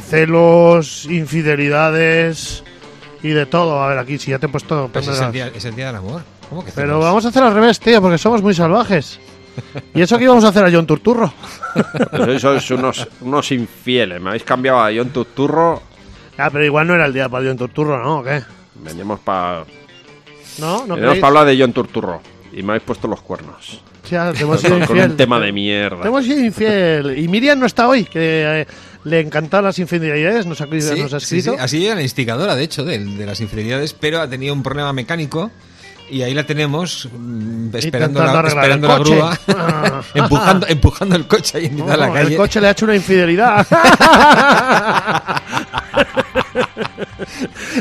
celos, infidelidades y de todo. A ver, aquí si ya te he puesto... Pues es, el día, es el día del amor. ¿Cómo que Pero vamos a hacer al revés, tío, porque somos muy salvajes. ¿Y eso que íbamos a hacer a John Turturro? Pues sois unos, unos infieles. Me habéis cambiado a John Turturro. Ah, pero igual no era el día para John Turturro, ¿no? ¿O qué? Venimos para ¿No? ¿No Venimos para hablar de John Turturro. Y me habéis puesto los cuernos. Sí, ah, te hemos sido Con, con infiel. un tema de mierda. Te hemos sido infiel. Y Miriam no está hoy, que eh, le encantan las infidelidades, nos ha, Sí, nos ha escrito. sí. Así llega la instigadora, de hecho, de, de las infidelidades, pero ha tenido un problema mecánico y ahí la tenemos mm, esperando, la, esperando la grúa, empujando, empujando el coche ahí en mitad de la calle. el coche le ha hecho una infidelidad.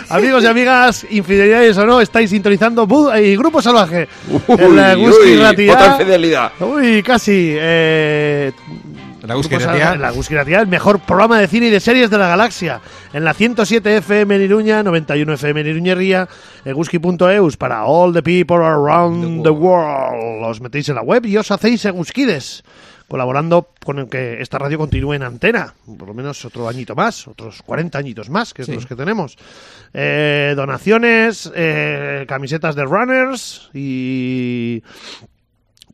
Amigos y amigas, infidelidades o no, estáis sintonizando Bu- y Grupo Salvaje. en la Uy, uy, Ratia. otra infidelidad. Uy, casi. eh, La. Salvaje, La el mejor programa de cine y de series de la galaxia. En la 107 FM en Iruña, 91 FM en Iruñería, eguski.eus para all the people around the world. Os metéis en la web y os hacéis eguskides colaborando con el que esta radio continúe en antena, por lo menos otro añito más, otros 40 añitos más, que es Sí. los que tenemos. Eh, donaciones, eh, camisetas de runners y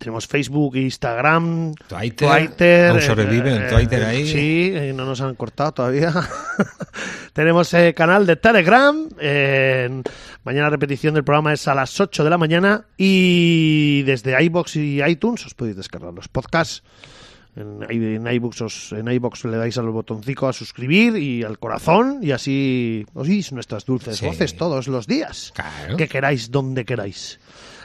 tenemos Facebook, Instagram, Twitter, Twitter, aún sobrevive el Twitter ahí. Sí, eh, no nos han cortado todavía. tenemos eh, canal de Telegram. eh, mañana repetición del programa es a las 8 de la mañana y desde iBox y iTunes os podéis descargar los podcasts. En, en iBooks os- en iBox le dais al botoncito a suscribir y al corazón y así oís nuestras dulces Sí. voces todos los días. Claro. Que queráis, donde queráis.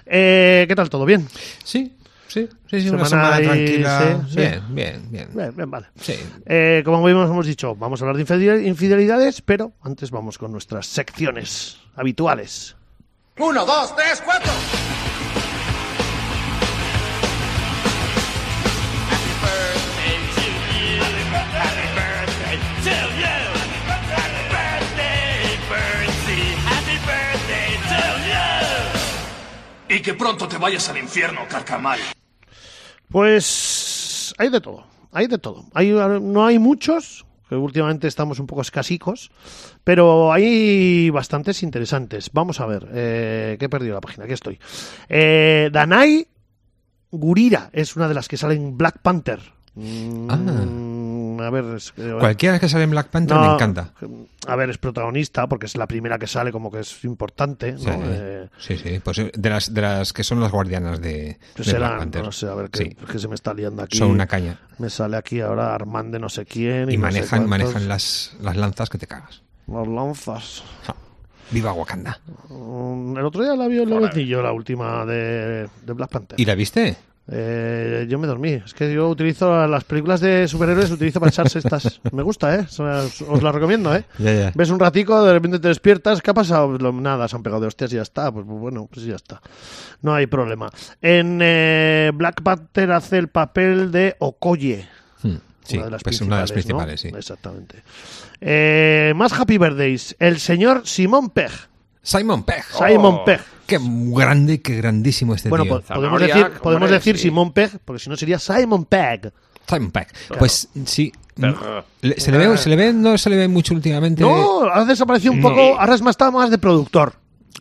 Eh, ¿Qué tal? ¿Todo bien? Sí, sí, sí, sí, Semana una semana ahí, tranquila. sí, sí. Bien, bien, bien. Bien, bien, vale. Sí. Eh, como hemos, hemos dicho, vamos a hablar de infidel- infidelidades, pero antes vamos con nuestras secciones habituales. Uno, dos, tres, cuatro. Y que pronto te vayas al infierno, carcamal. Pues hay de todo, hay de todo. Hay, no hay muchos, que últimamente estamos un poco escasicos, pero hay bastantes interesantes. Vamos a ver, eh, que he perdido la página, aquí estoy. Eh, Danai Gurira es una de las que sale en Black Panther. Mm, A ver, es- Cualquiera que sale en Black Panther me encanta. A ver, es protagonista porque es la primera que sale, como que es importante. ¿no? Sí, Eh, sí, sí, pues eh, de las, de las que son las guardianas de, pues de Black Panther. no sé, a ver, que, Sí. que se me está liando aquí. Son una caña. Me sale aquí ahora Armand de no sé quién. Y, Y no sé manejan, manejan las, las lanzas que te cagas. Las lanzas. Ja. Viva Wakanda. Mm, El otro día la vi en Lobetillo, la última de, de Black Panther. ¿Y la viste? Eh, yo me dormí. Es que yo utilizo las películas de superhéroes, utilizo para echarse estas. Me gusta, ¿eh? Os, las recomiendo, ¿eh? Ves un ratico, de repente te despiertas, ¿qué ha pasado? Lo- nada, se han pegado de hostias y ya está. Pues, pues bueno, pues ya está. No hay problema. En eh, Black Panther hace el papel de Okoye. Hmm, Sí, una de las pues una de las principales, principales, ¿no? sí. Exactamente. Eh, más Happy Birthdays. El señor Simón Pegg. Simon Pegg. Simon Pegg. Qué grande, qué grandísimo este Bueno, tío. po- podemos Zanahoria, decir, podemos hombre, decir sí. Simón Pegg, porque si no sería Simon Pegg. Simon Pegg. Pues sí. Le- se, le ve, se le ve, no se le ve mucho últimamente. No, ha desaparecido un No. poco, ahora es más, está más de productor.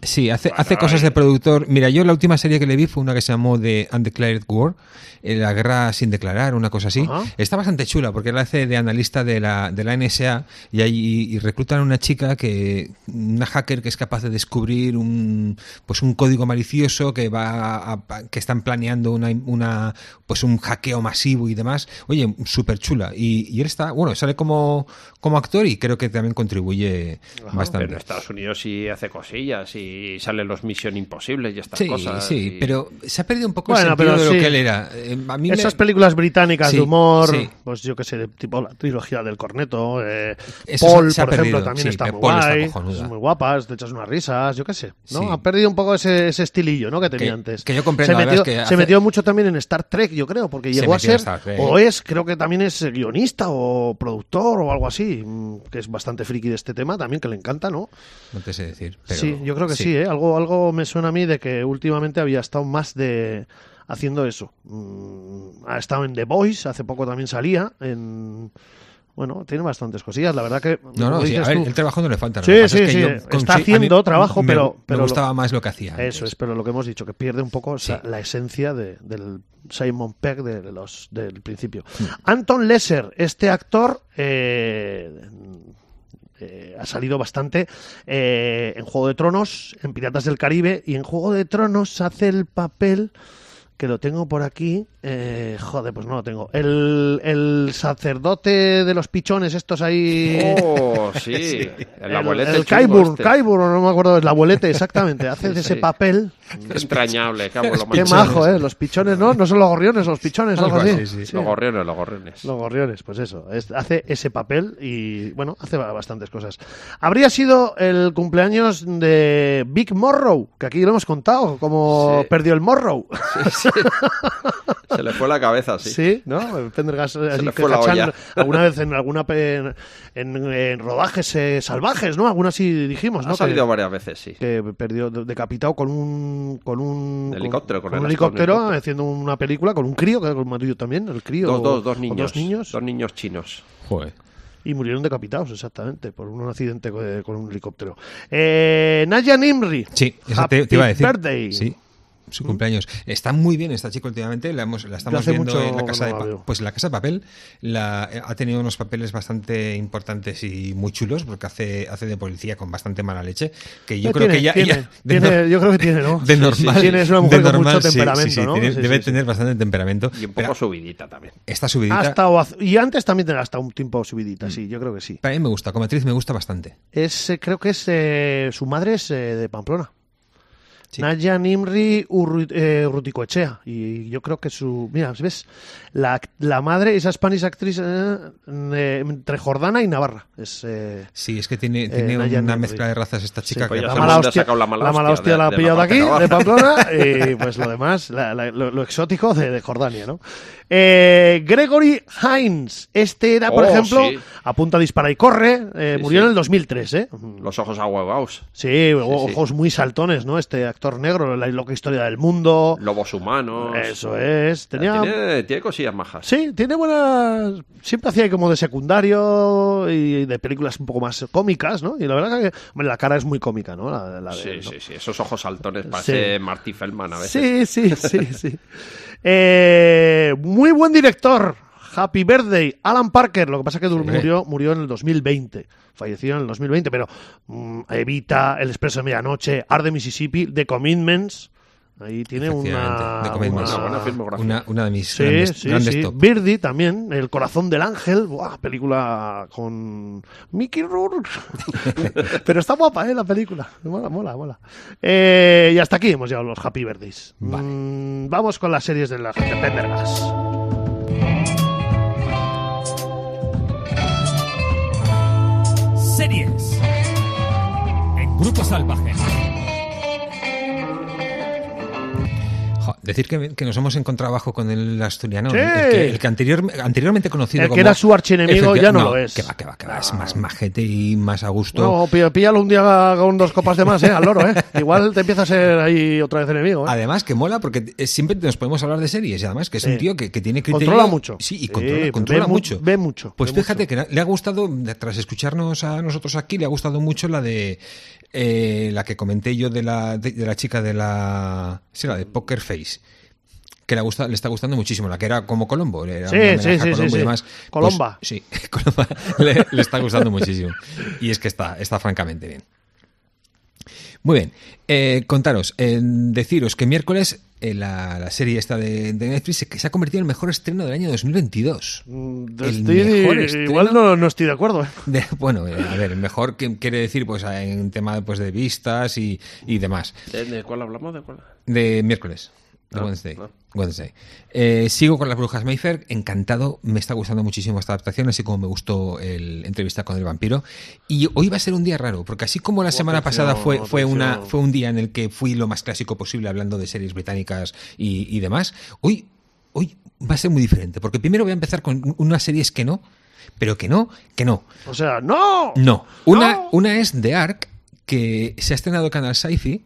Sí, hace, hace cosas de productor. Mira, yo la última serie que le vi fue una que se llamó The Undeclared War, eh, la guerra sin declarar, una cosa así. Ajá. Está bastante chula porque él hace de analista de la, de la NSA y, ahí, y reclutan a una chica que, una hacker que es capaz de descubrir un, pues un código malicioso que va a- a- que están planeando una, una, pues un hackeo masivo y demás. Oye, súper chula. Y, y él está, bueno, sale como, como actor y creo que también contribuye Pero bastante. en Estados Unidos sí hace cosillas y salen los Misión Imposibles y estas Sí, cosas. sí, y- pero se ha perdido un poco Bueno, el sentido pero de lo sí. que él era. Eh, a mí me- Esas películas británicas Sí, de humor, sí. pues yo que sé, tipo la trilogía del corneto, eh, Paul, se- se ha por ejemplo, también sí, está pero muy está guay, muy guapas, te echas unas risas, yo qué sé, ¿no? Sí. Ha perdido un poco ese, ese estilillo, ¿no? Que tenía Que- antes. que yo comprendo, se metió, es que se metió mucho también en Star Trek, yo creo, porque Se llegó a ser, o es, creo que también es guionista o productor o algo así, mm, que es bastante friki de este tema, también que le encanta, ¿no? No te sé decir. pero sí, yo creo que sí, ¿eh? Algo, algo me suena a mí de que últimamente había estado más de haciendo eso. Mm, ha estado en The Voice, hace poco también salía, en Bueno, tiene bastantes cosillas, la verdad que... No, no, sí, a ver, tú- el trabajo no le falta. Sí, sí, es que sí, yo está haciendo trabajo, me- pero- Me lo- gustaba más lo que hacía. antes. Eso es, pero lo que hemos dicho, que pierde un poco la esencia de- del Simon Pegg de los, del principio. Anton Lesser, este actor, eh, eh, ha salido bastante eh, en Juego de Tronos, en Piratas del Caribe, y en Juego de Tronos hace el papel que lo tengo por aquí. eh, joder, pues no lo tengo. El, el sacerdote de los pichones, estos ahí. Oh, sí. El abuelete. El chungo Kaiburn, este. Kaiburn, no me acuerdo, el abuelete, exactamente. Hace de ese sí. papel. Qué entrañable, qué majo, ¿eh? Los pichones, ¿no? No son los gorriones, los pichones, algo así. sí. Sí. Los gorriones, los gorriones. Los gorriones, pues eso. es- hace ese papel y, bueno, hace ba- bastantes cosas. Habría sido el cumpleaños de Big Morrow, que aquí lo hemos contado, como Sí. perdió el Morrow. Se le fue la cabeza, sí. Sí, ¿no? Pendergast, así le que fue la olla. alguna vez en alguna en, en- en rodajes eh, salvajes, ¿no? Alguna así dijimos, ¿no? Ha salido que, varias veces, sí. que perdió de- decapitado con un con un helicóptero, con un helicóptero haciendo una película con un crío, que con Marillo también, el crío. Dos, dos, dos niños. dos niños Dos niños chinos. Joder. y murieron decapitados, exactamente, por un accidente co- con un helicóptero. Eh, Naya Nimri. Sí, eso Happy te, te iba a decir. birthday. Sí, su cumpleaños. Está muy bien esta chica últimamente, la, hemos, la estamos viendo mucho en la casa de no pues en la casa de papel la, ha tenido unos papeles bastante importantes y muy chulos porque hace hace de policía con bastante mala leche que yo Eh, creo tiene, que ella, tiene, ella- de tiene, nor- yo creo que tiene, ¿no? de normal, Tiene, es una de mujer con mucho sí, temperamento, sí, sí, ¿no? tiene- Sí, debe sí, sí. tener bastante temperamento. Y un pero poco subidita también. esta Ha subidita estado az- y antes también tenía hasta un tiempo subidita, sí, yo creo que sí. para mí me gusta, como actriz me gusta bastante. Es, eh, creo que es eh, su madre es eh, de Pamplona. Sí. Naya Nimri Urru- eh, Urruticoechea. Y yo creo que su. Mira, ¿ves? La, la madre, esa Spanish actriz eh, eh, entre Jordana y Navarra. Es. eh, Sí, es que tiene, Eh, una Nimri. mezcla de razas esta chica pues que la mala hostia, sacado la mala mala hostia, la ha la pillado de aquí, de Pamplona, y pues lo demás, la- la- lo, lo exótico de, de Jordania, ¿no? Eh, Gregory Hines, este era, por Oh, ejemplo, sí. apunta, dispara y corre, eh, Sí, murió sí. en el 2003, ¿eh? Los ojos ahuevados. Sí. ojos muy saltones, ¿no? Este actor negro, la loca historia del mundo. Lobos humanos. Eso es. Tenía. Tiene, tiene cosillas majas. Sí, tiene buenas. Siempre hacía como de secundario y de películas un poco más cómicas, ¿no? Y la verdad que hombre, la cara es muy cómica, ¿no? La, la de Sí, sí, sí. Esos ojos saltones parece Sí. Marty Feldman a veces. Sí, sí, sí, sí. Eh, muy buen director. Happy Birthday, Alan Parker. Lo que pasa es que Sí. murió, murió en el 2020. Falleció en el 2020, pero mm, Evita, El Expreso de Medianoche, Art de Mississippi, The Commitments. Ahí tiene una, buena filmografía. una, una de mis Sí, grandes, sí, grandes sí. top. Birdie también, El corazón del ángel, Buah, película con Mickey Rourke. Pero está guapa, ¿eh? La película. Mola, mola, mola. Eh, y hasta aquí hemos llegado los Happy Birthdays. Vale. Mm, vamos con las series de las de Series. En Grupo Salvaje. Decir que, que nos hemos encontrado abajo con el asturiano, Sí. el que, el que anterior, anteriormente conocido El que como... era su archienemigo ya no lo es. Que va, que va, que va. Es más majete y más a gusto. No, pí- píllalo un día con dos copas de más, ¿eh? Al loro, ¿eh? Igual te empieza a ser ahí otra vez enemigo, ¿eh? Además, que mola porque eh, siempre nos podemos hablar de series y además que es Sí. un tío que, que tiene criterio. Controla mucho. Sí, y Sí, controla, ve mucho. ve mucho, Pues ve fíjate mucho. que le ha gustado, tras escucharnos a nosotros aquí, le ha gustado mucho la de eh, la que comenté yo de la, de, de la chica de la. Sí, la de Poker Face. Que le, gusta, le está gustando muchísimo, la que era como Colombo. Era Sí, sí, a sí, Colombo sí, y sí. demás. Pues, Colomba. sí, Colomba le, le está gustando muchísimo. Y es que está, está francamente bien. Muy bien, eh, contaros, eh, deciros que miércoles eh, la, la serie esta de, de Netflix se, que se ha convertido en el mejor estreno del año 2022. Mm, el estoy- mejor estreno- igual no, no estoy de acuerdo, ¿eh? De- bueno, eh, a ver, el mejor que quiere decir pues en tema pues, de vistas y, y demás. ¿De, de cuál hablamos? ¿De cuál? De miércoles. Ah, Wednesday. ah. Wednesday. Eh, sigo con las brujas Mayfair, encantado, me está gustando muchísimo esta adaptación, así como me gustó el entrevista con el vampiro. Y hoy va a ser un día raro, porque así como la semana pasada fue, fue, una, fue un día en el que fui lo más clásico posible hablando de series británicas y, y demás, hoy, hoy va a ser muy diferente, porque primero voy a empezar con unas series que no, pero que no, que no. O sea, ¡no! No. Una, No. una es The Ark, que se ha estrenado en Canal Sci-Fi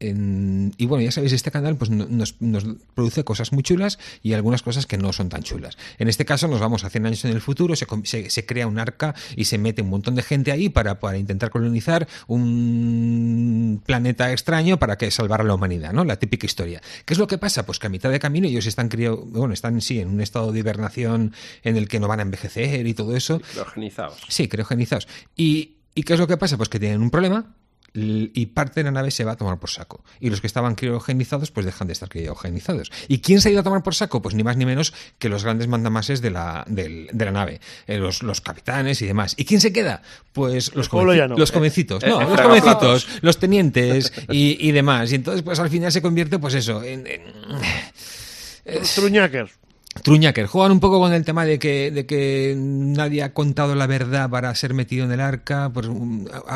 en- y bueno, ya sabéis, este canal pues no- nos, nos produce cosas muy chulas y algunas cosas que no son tan chulas. En este caso nos vamos a 100 años en el futuro, se, se- se crea un arca y se mete un montón de gente ahí para, para intentar colonizar un planeta extraño para que salvar a la humanidad, ¿no? La típica historia. ¿Qué es lo que pasa? Pues que a mitad de camino ellos están crio- bueno, están sí en un estado de hibernación en el que no van a envejecer y todo eso. Criogenizados. Sí, criogenizados. ¿Y, ¿Y qué es lo que pasa? Pues que tienen un problema y parte de la nave se va a tomar por saco. Y los que estaban criogenizados, pues dejan de estar criogenizados. ¿Y quién se ha ido a tomar por saco? Pues ni más ni menos que los grandes mandamases de la, del- de la nave, eh, los, los capitanes y demás. ¿Y quién se queda? Pues los, pueblo jovenci- llano. los jovencitos, Eh, no, eh, los los tenientes y, y demás. Y entonces, pues al final se convierte, pues eso, en-. Truñaker, juegan un poco con el tema de que, de que nadie ha contado la verdad para ser metido en el arca, pues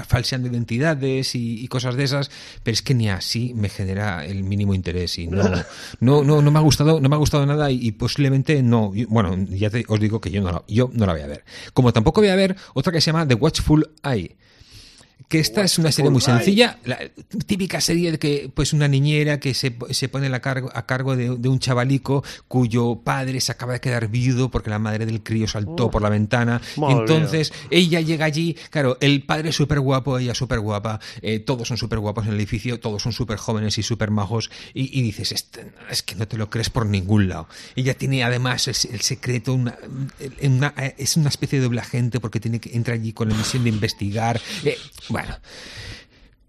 falseando identidades y, y cosas de esas, pero es que ni así me genera el mínimo interés y no, no, no, no me ha gustado, no me ha gustado nada y, y posiblemente no, bueno, ya te- os digo que yo no, la, yo no la voy a ver. Como tampoco voy a ver otra que se llama The Watchful Eye que esta es una serie muy sencilla, la típica serie de que pues una niñera que se, se pone a cargo, a cargo de, de un chavalico cuyo padre se acaba de quedar viudo porque la madre del crío saltó por la ventana. Entonces ella llega allí, claro, el padre es súper guapo, ella súper guapa, eh, todos son súper guapos en el edificio, todos son súper jóvenes y súper majos y, y dices, "Este- es que no te lo crees por ningún lado. Ella tiene además el, el secreto, una, una- es una especie de doble agente porque tiene que entrar allí con la misión de investigar. Eh, bueno,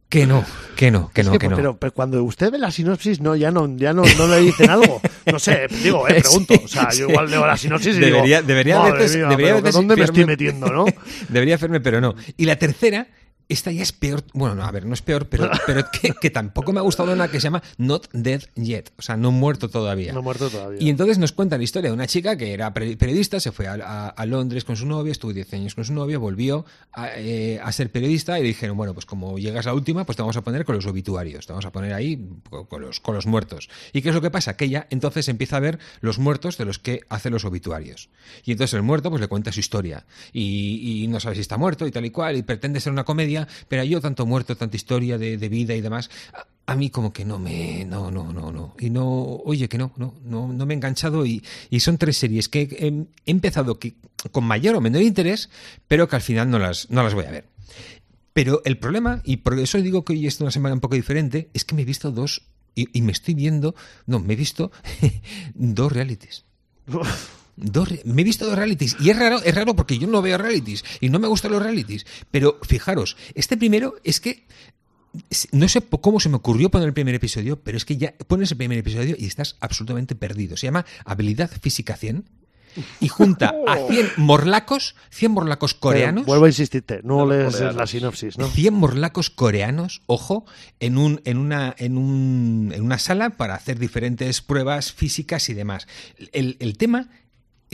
que no, que no, que no, que, que no. Pero, pero cuando usted ve la sinopsis, no, ya no, ya no, no le dicen algo. No sé, digo, eh, pregunto. O sea, yo igual leo la sinopsis y Debería- digo, debería veces- mía, debería pero veces ¿dónde me estoy metiendo, no? Debería hacerme, pero no. Y la tercera, esta ya es peor. Bueno, no, a ver, no es peor, pero, pero que, que tampoco me ha gustado una que se llama Not Dead Yet. O sea, no muerto todavía. No muerto todavía. Y entonces nos cuenta la historia de una chica que era peri- periodista, se fue a, a- a Londres con su novio, estuvo 10 años con su novio, volvió a, eh, a ser periodista y dijeron, bueno, pues como llegas a la última, pues te vamos a poner con los obituarios, te vamos a poner ahí con, con los, con los muertos. ¿Y qué es lo que pasa? Que ella entonces empieza a ver los muertos de los que hace los obituarios. Y entonces el muerto pues le cuenta su historia y, y no sabe si está muerto y tal y cual, y pretende ser una comedia, pero yo tanto muerto, tanta historia de, vida y demás, a, mí como que no me... No, no, no, no. Y no, oye, que no, no, no, no me he enganchado y, y son tres series que he, empezado con mayor o menor interés, pero que al final no las, no las voy a ver. Pero el problema, y por eso digo que hoy es una semana un poco diferente, es que me he visto dos, y, y me estoy viendo, no, me he visto dos realities. Dos me he visto dos realities y es raro, es raro porque yo no veo realities y no me gustan los realities. Pero fijaros, este primero es que no sé cómo se me ocurrió poner el primer episodio, pero es que ya pones el primer episodio y estás absolutamente perdido. Se llama Habilidad Física 100 y junta a 100 morlacos, 100 morlacos coreanos. Pero vuelvo a insistirte, no los lees coreanos. la sinopsis, ¿no? 100 morlacos coreanos, ojo, en, un, en, una, en, un, en una sala para hacer diferentes pruebas físicas y demás. El, el tema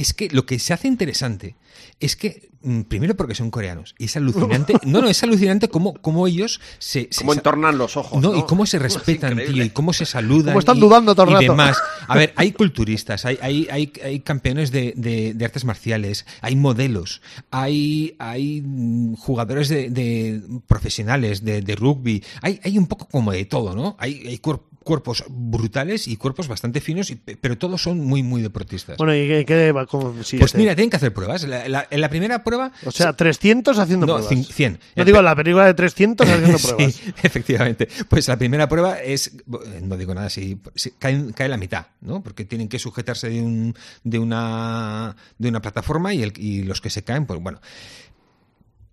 es que lo que se hace interesante es que, mm, primero porque son coreanos, y es alucinante, no, no, es alucinante cómo, cómo ellos se... se- Cómo entornan los ojos. no, No, y cómo se respetan, tío, y cómo se saludan. Cómo están y- dudando todo el y rato. demás. A ver, hay culturistas, hay, hay, hay, hay campeones de, de- de artes marciales, hay modelos, hay, hay mm, jugadores de, de profesionales de, de rugby, hay, hay un poco como de todo, ¿no? Hay, hay cuer- cuerpos brutales y cuerpos bastante finos, y- pero todos son muy, muy deportistas. Bueno, ¿y qué, va? ¿Cómo sigue pues mira, tienen que hacer pruebas. La- la- en la primera prueba... O sea, 300 haciendo No, pruebas. cin- 100. No digo la película de 300 haciendo pruebas. Sí, efectivamente. Pues la primera prueba es, no digo nada, si, si cae, cae la mitad, ¿no? Porque tienen que sujetarse de, un, de, una, de una plataforma y, el- y los que se caen, pues bueno.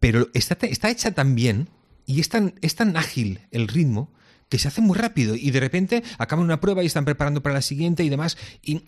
Pero está, está hecha tan bien y es tan, es tan ágil el ritmo que se hace muy rápido y de repente acaban una prueba y están preparando para la siguiente y demás. Y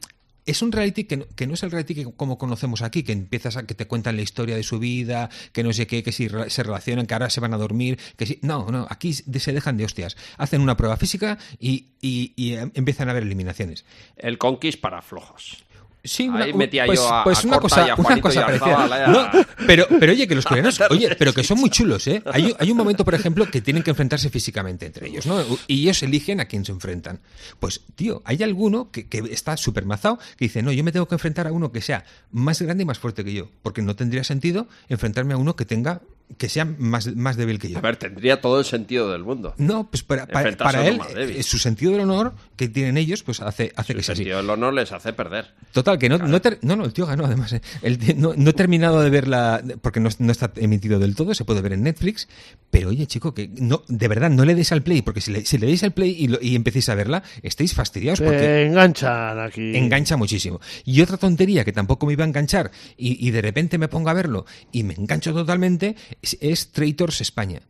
es un reality que no, que no es el reality que como conocemos aquí, que empiezas a que te cuentan la historia de su vida, que no sé qué, que si se relacionan, que ahora se van a se que si... No, no, aquí se dejan de hostias. Hacen una prueba física y, y- y, eh, empiezan a haber eliminaciones. El Conquist para flojos. Sí, Ahí metía pues, yo a- pues a una cosa, y a una cosa y a parecida. Zabala, No, ya. pero, pero oye, que los coreanos, oye, pero que son muy chulos, ¿eh? Hay, hay un momento, por ejemplo, que tienen que enfrentarse físicamente entre ellos, ¿no? Y ellos eligen a quién se enfrentan. Pues, tío, hay alguno que, que está súper mazado que dice, no, yo me tengo que enfrentar a uno que sea más grande y más fuerte que yo, porque no tendría sentido enfrentarme a uno que tenga que sea más, más débil que yo. A ver, tendría todo el sentido del mundo. No, pues para, para, él, eh, su sentido del honor que tienen ellos, pues hace, hace que El sea así. sentido del honor les hace perder. Total, que no, no, ter- no, no, el tío ganó además. eh. El tío- no, no he terminado de verla porque no, no está emitido del todo, se puede ver en Netflix. Pero oye, chico, que no, de verdad no le des al play, porque si le, si le deis al play y, lo- y empecéis a verla, estáis fastidiados porque enganchan aquí. engancha muchísimo. Y otra tontería que tampoco me iba a enganchar y, y de repente me pongo a verlo y me engancho totalmente es, Traitors España.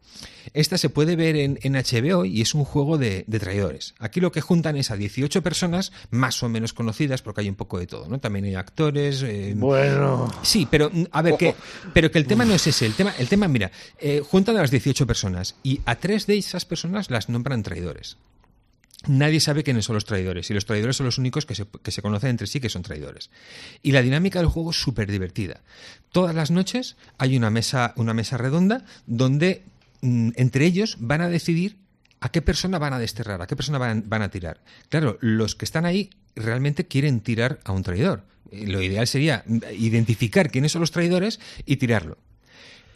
Esta se puede ver en, en HBO y es un juego de, de traidores. Aquí lo que juntan es a 18 personas más o menos conocidas porque hay un poco de todo, ¿no? También hay actores. eh, Bueno. Sí, pero mm, a ver, que, pero que el tema no es ese. El tema, el tema mira, eh, juntan a las 18 personas y a tres de esas personas las nombran traidores. Nadie sabe quiénes son los traidores y los traidores son los únicos que se, que se conocen entre sí que son traidores. Y la dinámica del juego es súper divertida. Todas las noches hay una mesa, una mesa redonda donde mm, entre ellos van a decidir a qué persona van a desterrar, a qué persona van, van a tirar. Claro, los que están ahí realmente quieren tirar a un traidor. Eh, Lo ideal sería mm, identificar quiénes son los traidores y tirarlo.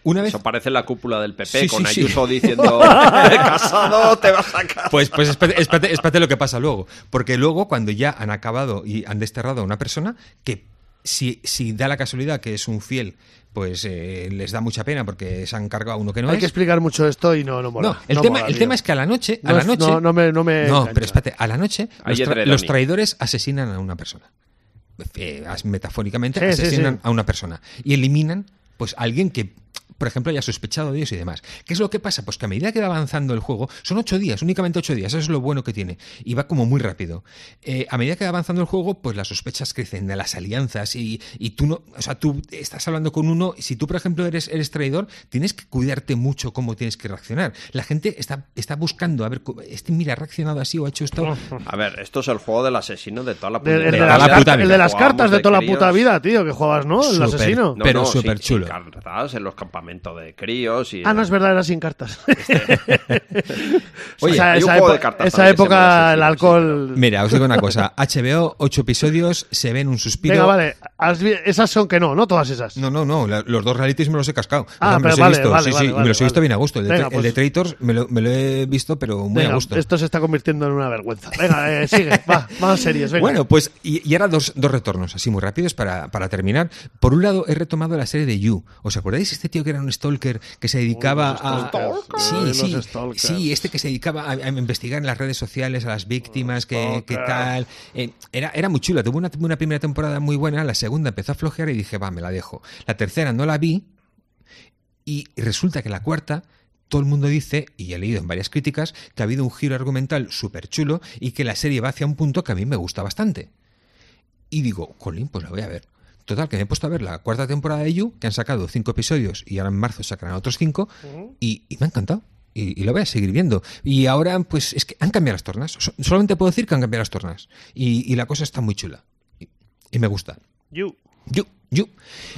Una vez Eso parece la cúpula del PP Sí, con sí, sí. Ayuso diciendo casado te vas a casa. Pues, pues espérate, espérate- espérate lo que pasa luego. Porque luego, cuando ya han acabado y han desterrado a una persona, que si, si da la casualidad que es un fiel, pues eh, les da mucha pena porque se han cargado a uno que no Hay es. que explicar mucho esto y no, no mola. no, el, No tema, mola, el tema es que a la noche, a No la noche, no- no me- no me no, pero espérate, a la noche los, tra- Edredoni. los traidores asesinan a una persona. Eh, metafóricamente Sí, sí, asesinan sí. a una persona y eliminan pues a alguien que por ejemplo haya sospechado de ellos y demás. ¿Qué es lo que pasa? Pues que a medida que va avanzando el juego, son ocho días, únicamente ocho días, eso es lo bueno que tiene, y va como muy rápido. Eh, a medida que va avanzando el juego, pues las sospechas crecen de las alianzas y, y tú no, o sea, tú estás hablando con uno, si tú por ejemplo eres, eres traidor, tienes que cuidarte mucho cómo tienes que reaccionar. La gente está, está buscando, a ver, este mira, ha reaccionado así o ha hecho esto. A ver, esto es el juego del asesino de toda la puta De- el, de de las, la cartas- puta el vida. de las cartas de de toda la puta vida, tío, que juegas, ¿no? El asesino. No, Pero no, súper sin- sin chulo. cartas en los campamentos de críos y Ah, no, es verdad, era sin cartas. Oye, hay un esa juego de cartas esa época el alcohol... Mira, os digo una cosa, HBO, ocho episodios, se ven un suspiro. Venga, vale. Esas son que no, no todas esas. No, no, no, la- los dos realities me los he cascado. Ah, me pero los he vale, visto, vale, sí, sí, vale, y me los he visto bien a gusto. El de, Venga, el de pues- Traitors me lo, me lo he visto, pero muy Venga, a gusto. Esto se está convirtiendo en una vergüenza. Venga, eh, sigue, va, más series, venga. Bueno, pues y, y ahora dos, dos retornos así muy rápidos para, para terminar. Por un lado, he retomado la serie de You. ¿Os acordáis este tío que era un stalker que se dedicaba a. Sí, sí. Sí, este que se dedicaba a, a investigar en las redes sociales a las víctimas, que, que tal. Eh, era, era muy chula. Tuvo una, una primera temporada muy buena, la segunda empezó a flojear y dije, va, me la dejo. La tercera no la vi y resulta que la cuarta todo el mundo dice, y he leído en varias críticas, que ha habido un giro argumental súper chulo y que la serie va hacia un punto que a mí me gusta bastante. Y digo, Colin, pues la voy a ver. Total, que me he puesto a ver la cuarta temporada de You, que han sacado cinco episodios y ahora en marzo sacarán otros cinco, y, y me ha encantado. Y, y lo voy a seguir viendo. Y ahora, pues es que han cambiado las tornas. So- solamente puedo decir que han cambiado las tornas. Y, y la cosa está muy chula. Y me gusta. You. You, You,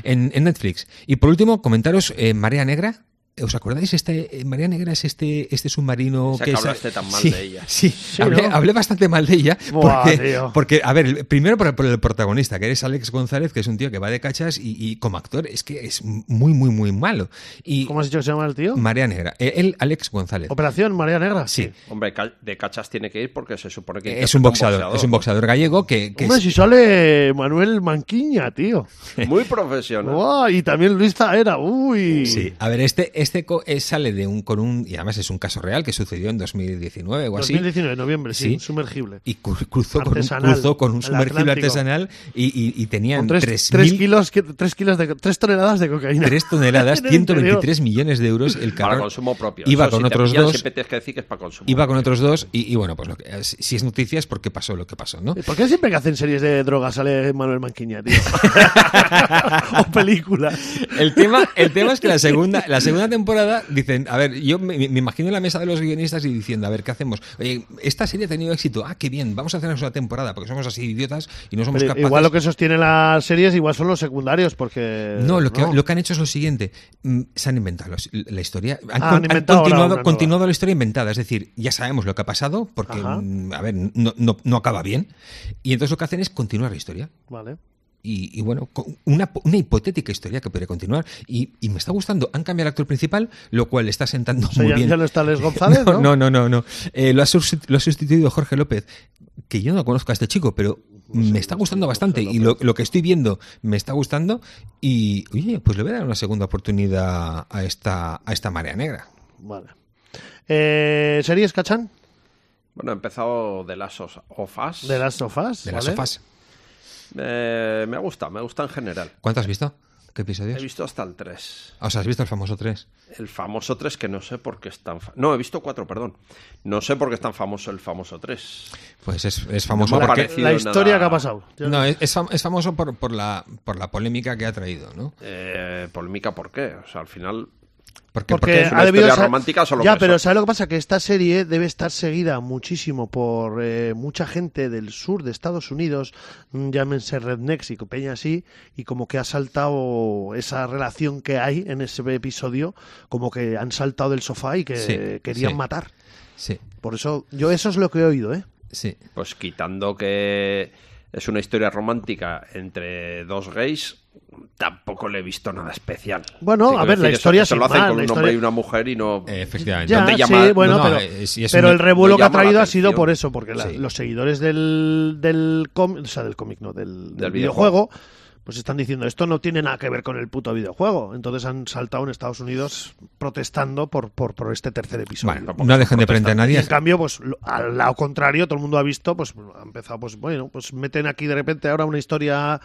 en, en Netflix. Y por último, comentaros eh, Marea Negra. ¿Os acordáis? Este, eh, Marea Negra es este, este submarino que que es- hablaste tan mal sí, de ella. Sí, hablé, ¿no? hablé bastante mal de ella. Buah, porque, porque, a ver, el- primero por el, por el protagonista, que eres Alex González, que es un tío que va de cachas y, y como actor es que es muy, muy, muy malo. Y ¿Cómo has dicho que se llama el tío? Marea Negra. Eh, Él, Alex González. Operación María Negra. Sí. Hombre, de cachas tiene que ir porque se supone que Es un boxeador, es un boxeador gallego que, que Hombre, es- si sale Manuel Manquiña, tío. Muy profesional. Guau, y también Luis Zaera. Uy. Sí, a ver, este, este co- eh, sale de un, con un, y además es un caso real que sucedió en 2019 o así. 2019, noviembre, sí, Sí. un sumergible. Y cru- cruzó con, un, cruzó con un sumergible artesanal y, y- y tenían Con tres, 3.000 tres kilos, que- tres kilos de, tres toneladas de cocaína. tres toneladas, En el 123 millones de euros el Para carro. consumo propio. Iba Eso, con si otros pillan, dos. Siempre que decir que es para consumo. Iba con propio. otros dos y, y bueno, pues lo que, eh, si si es noticia es porque pasó lo que pasó, ¿no? ¿Por qué siempre que hacen series de drogas sale Manuel Manquiña, tío? o películas. El tema, el tema es que la segunda, la segunda temporada dicen, a ver, yo me, me imagino en la mesa de los guionistas y diciendo, a ver, ¿qué hacemos? Oye, esta serie ha tenido éxito, ah, qué bien, vamos a hacer una segunda porque somos así idiotas y no somos Pero capaces. igual lo que sostiene las series igual son los secundarios, porque... No, lo que, lo que han hecho es lo siguiente. Mm, Se han inventado los- la historia. Han, Ah, han continuado, la historia inventada. Es decir, ya sabemos lo que ha pasado porque, Ajá. mm, a ver, no, no- no acaba bien. Y entonces lo que hacen es continuar la historia. Vale. Y, y bueno, una, una hipotética historia que podría continuar. Y, y me está gustando. Han cambiado el actor principal, lo cual está sentando O sea, muy ya, bien. ya no está Les González, ¿no? No, no, no, no. Eh, lo, ha lo ha sustituido Jorge López, que yo no conozco a este chico, pero me está gustando bastante. Y lo, lo que estoy viendo me está gustando. Y, oye, pues le voy a dar una segunda oportunidad a esta, a esta marea negra. Vale. Eh, ¿Series, Cachán? Bueno, he empezado The Last of of Us. De las sofás. De las ¿vale? sofás. Eh, me gusta, me gusta en general. ¿Cuánto has visto? ¿Qué He episodios? visto hasta el 3. O sea, ¿has visto el famoso 3? El famoso 3 que no sé por qué es tan... fa- No, he visto 4, perdón. No sé por qué es tan famoso el famoso 3. Pues es, es famoso No porque... La historia nada- que ha pasado. No, es, es famoso por, por, la, por la polémica que ha traído, ¿no? Eh, polémica, ¿por qué? O sea, al final... Porque, Porque, es una ha debido historia ser- romántica solo Ya, pero. ¿sabes lo que pasa? Que esta serie debe estar seguida muchísimo por eh, mucha gente del sur de Estados Unidos, mm, llámense rednecks y peña así, y como que ha saltado esa relación que hay en ese episodio, como que han saltado del sofá y que Sí, querían sí. matar. Sí, Por eso, yo eso es lo que he oído, ¿eh? sí. Pues quitando que es una historia romántica entre dos gays, tampoco le he visto nada especial. Bueno, Sí, a ver, la historia sin lo hacen con un hombre y una mujer y no... Eh, efectivamente. Ya, ¿Dónde sí, llama- bueno, no, pero, es- es un- el revuelo no que ha llama traído ha sido por eso, porque la- los seguidores del, del cómic, o sea, del cómic, no, del, del Del videojuego, pues están diciendo esto no tiene nada que ver con el puto videojuego. Entonces han saltado en Estados Unidos protestando por, por, por este tercer episodio. Bueno, no dejen de prender a Y nadie. en cambio, pues lo- al lado contrario, todo el mundo ha visto, pues ha empezado, pues bueno, pues meten aquí de repente ahora una historia.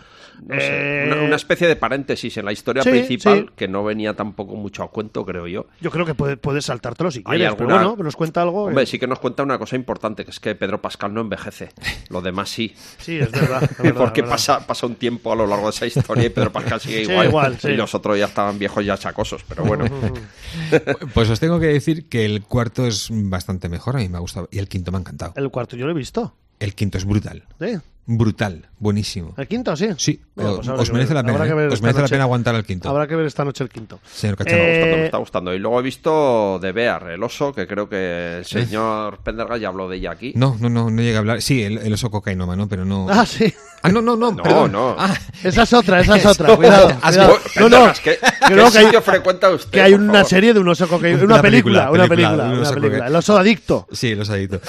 no sé, eh, una, una especie de paréntesis en la historia sí, principal sí. que no venía tampoco mucho a cuento, creo yo. Yo creo que puede- puedes saltártelo si quieres, pero alguna- bueno, nos cuenta algo. Hombre, eh, sí que nos cuenta una cosa importante, que es que Pedro Pascal no envejece. Lo demás sí. sí, es verdad. es verdad, Porque es verdad. pasa, pasa un tiempo a lo largo esa historia y Pedro Pascal sigue Sí, igual. igual, sí. Y los otros ya estaban viejos ya chacosos, pero bueno. Pues os tengo que decir que el cuarto es bastante mejor, a mí me ha gustado. Y el quinto me ha encantado. El cuarto yo lo he visto. El quinto es brutal. ¿eh? Brutal, buenísimo. ¿El quinto sí? Sí, pues os merece ver. la ¿eh? Os merece la pena aguantar al quinto. Habrá que ver esta noche el quinto. Señor Cachano. Me, Eh, gusta, me está gustando. Y luego he visto The Bear, el oso, que creo que el señor Pendergast ya habló de ella aquí. No, no, no, no llega a hablar. Sí, el, el oso cocainómano, pero no. Ah, sí. Ah, no, no, no. No, perdón. no. Ah, Esa es otra, esa es otra. Cuidado. Cuidado. No, no. Pendergast, ¿qué, Creo qué que hay- frecuenta usted? Que hay una favor? serie de un oso cocaína. Una, Una película, película, una película, película. de un Una oso película. El oso adicto. sí, el osadito.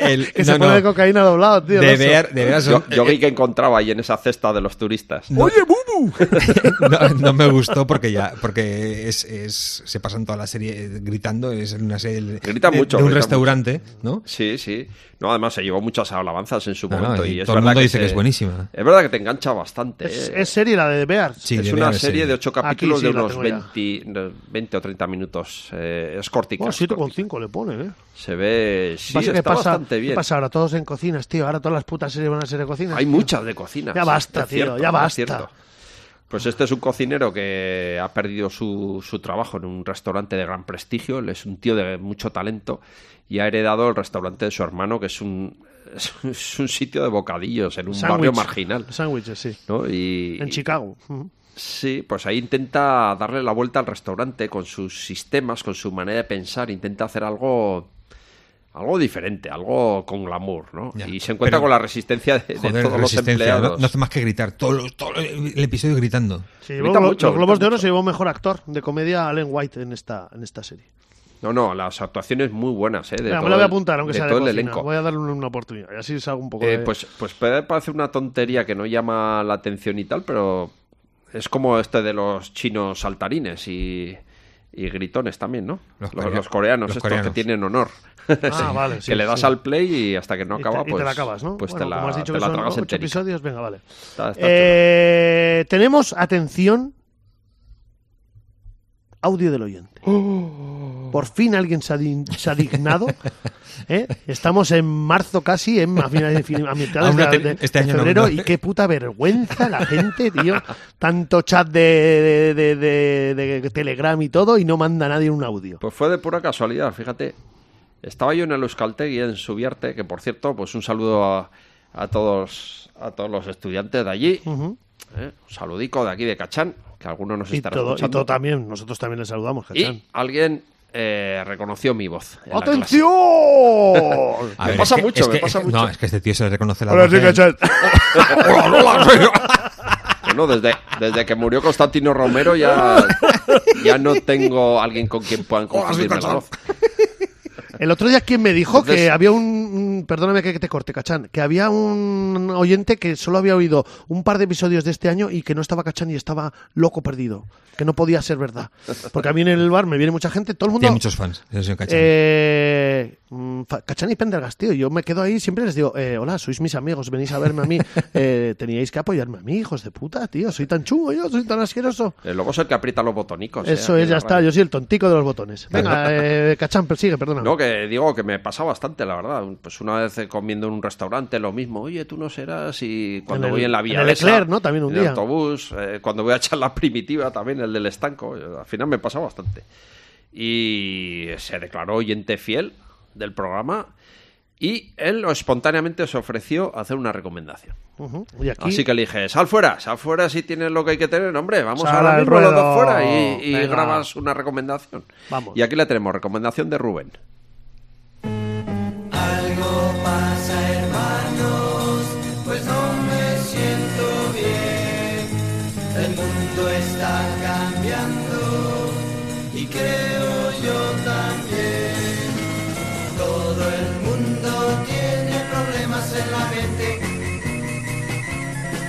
El- Que no, se pone no. de cocaína doblado, tío. De ver, de veras, Yo, yo vi que encontraba ahí en esa cesta de los turistas. Oye, Bubu. no, no me gustó porque ya, porque es, es se pasan toda la serie gritando, es una serie de, Gritan de- mucho, de un gritan restaurante, ¿no? Sí, sí. No, además se llevó muchas alabanzas en su No, no, momento. y y es todo el verdad mundo que dice que es buenísima. Es verdad que te engancha bastante. Es, eh. es serie la de Bear. Sí, es de una serie sí. de ocho capítulos sí de unos tengo ya. 20, no, 20 o 30 minutos. Eh, es cortica. Oh, es cortica. 7,5 le pone, ¿eh? Se ve. Sí, Está pasa, bastante bien. ¿Qué pasa ahora? Todos en cocinas, tío. Ahora todas las putas series van a ser de cocinas. Hay tío. muchas de cocina. Ya basta, tío, cierto, ya basta. cierto. Pues este es un cocinero que ha perdido su, su trabajo en un restaurante de gran prestigio. Él es un tío de mucho talento y ha heredado el restaurante de su hermano, que es un, es un sitio de bocadillos en un barrio marginal. Sándwiches, sí. ¿no? Y, En Chicago. Sí, pues ahí intenta darle la vuelta al restaurante con sus sistemas, con su manera de pensar, intenta hacer algo algo diferente, algo con glamour, ¿no? Ya, y se encuentra pero- con la resistencia de, de Joder, todos los resistencia, no, empleados. no hace más que gritar, todo, lo- todo el episodio gritando. Se Grita llevó glo- mucho, los Globos de Oro mucho. se llevó mejor actor de comedia Allen White en esta, en esta serie. No, no, las actuaciones muy buenas, ¿eh? De Venga, todo me la voy a apuntar, aunque de sea de todo el elenco. Voy a darle una, una oportunidad. Y así salgo un poco Eh, de... pues, pues puede parecer una tontería que no llama la atención y tal, pero es como este de los chinos saltarines y, y gritones también, ¿no? Los Los, corea- los coreanos, los estos coreanos. que tienen honor. Ah, vale, sí, que le das sí. al play y hasta que no Y te- acaba, y te, pues, la acabas, ¿no? pues Bueno, te la, como has dicho te que la son tragas ocho episodios, venga, vale. Está- está Eh, tenemos, atención, audio del oyente. Por fin alguien se ha, di- se ha dignado. ¿eh? Estamos en marzo casi, en, a, finales- a mitades Aún no de, te- de- este de año febrero, no. y qué puta vergüenza la gente, tío. Tanto chat de, de- de- de- de Telegram y todo, y no manda nadie un audio. Pues fue de pura casualidad, fíjate. Estaba yo en el Euskaltegui en Subiarte, que por cierto, pues un saludo a, a todos a todos los estudiantes de allí. ¿eh? Un saludico de aquí de Cachán, que algunos nos y, estarán todo, y escuchando. todo también, nosotros también les saludamos, Y Cachán. alguien eh, reconoció mi voz. ¡Atención! Me ver, pasa es que- mucho, es me que- pasa es que- mucho. No, es que este tío se reconoce la voz. Bueno, desde, desde que murió Constantino Romero ya, ya no tengo alguien con quien puedan confundirme la voz. El otro día, ¿quién me dijo Entonces- que había un, Perdóname que te corte, Cachán. Que había un oyente que solo había oído un par de episodios de este año y que no estaba Cachán y estaba loco perdido. Que no podía ser verdad. Porque a mí en el bar me viene mucha gente, todo el mundo. Tiene muchos fans, Cachán. Eh, mm, Cachán y Pendergast, tío. Yo me quedo ahí siempre les digo, eh, hola, sois mis amigos, venís a verme a mí. Eh, teníais que apoyarme a mí, hijos de puta, tío. Soy tan chungo yo, soy tan asqueroso. El lobo es el que aprieta los botonicos. eh, Eso es, ya está. Yo soy el tontico de los botones. Venga, eh, Cachán, persigue, perdona. No, que digo que me pasa bastante, la verdad. Pues una vez comiendo en un restaurante, lo mismo. Oye, tú no serás. Y cuando En el- voy en la en vía el Lesa, Eclair, ¿no? También un en el día. autobús, eh, cuando voy a echar la primitiva también, el del estanco. eh, Al final me pasa bastante. Y se declaró oyente fiel del programa. Y él espontáneamente se ofreció a hacer una recomendación. Aquí, Así que le dije, sal fuera, sal fuera si tienes lo que hay que tener, hombre, vamos Sal ahora mismo los dos fuera y, y grabas una recomendación. Vamos. Y aquí la tenemos, recomendación de Rubén.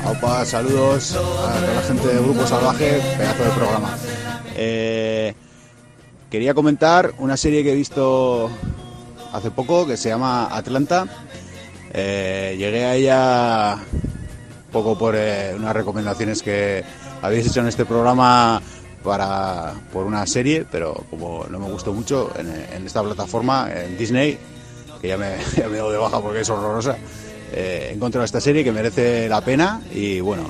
Aupa, saludos a toda la gente de Grupo Salvaje, pedazo de programa. Eh, quería comentar una serie que he visto hace poco que se llama Atlanta. Eh, llegué a ella poco por eh, unas recomendaciones que habéis hecho en este programa para por una serie, pero como no me gustó mucho en, esta plataforma, en Disney, que ya me, ya me dado de baja porque es horrorosa, eh, he encontrado esta serie que merece la pena y bueno,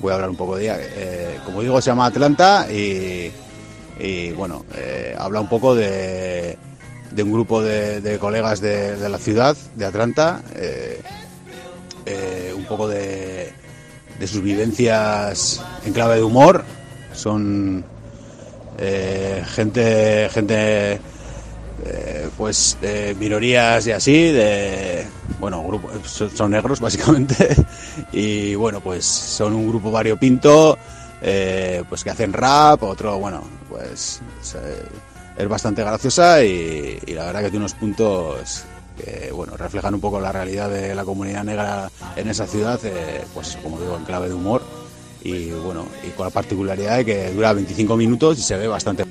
voy a hablar un poco de ella. Eh, como digo, se llama Atlanta y, y, bueno, habla un poco de, de un grupo de, colegas de, la ciudad, de Atlanta, eh, eh, un poco de, de sus vivencias en clave de humor. Son eh, gente, gente pues de minorías y así, de bueno, grupo, son, negros básicamente, y bueno, pues son un grupo variopinto, pues que hacen rap, otro, bueno, pues es, bastante graciosa y, y la verdad que tiene unos puntos que bueno, reflejan un poco la realidad de la comunidad negra en esa ciudad, eh, pues como digo, en clave de humor. Y bueno, y con la particularidad de que dura 25 minutos y se ve bastante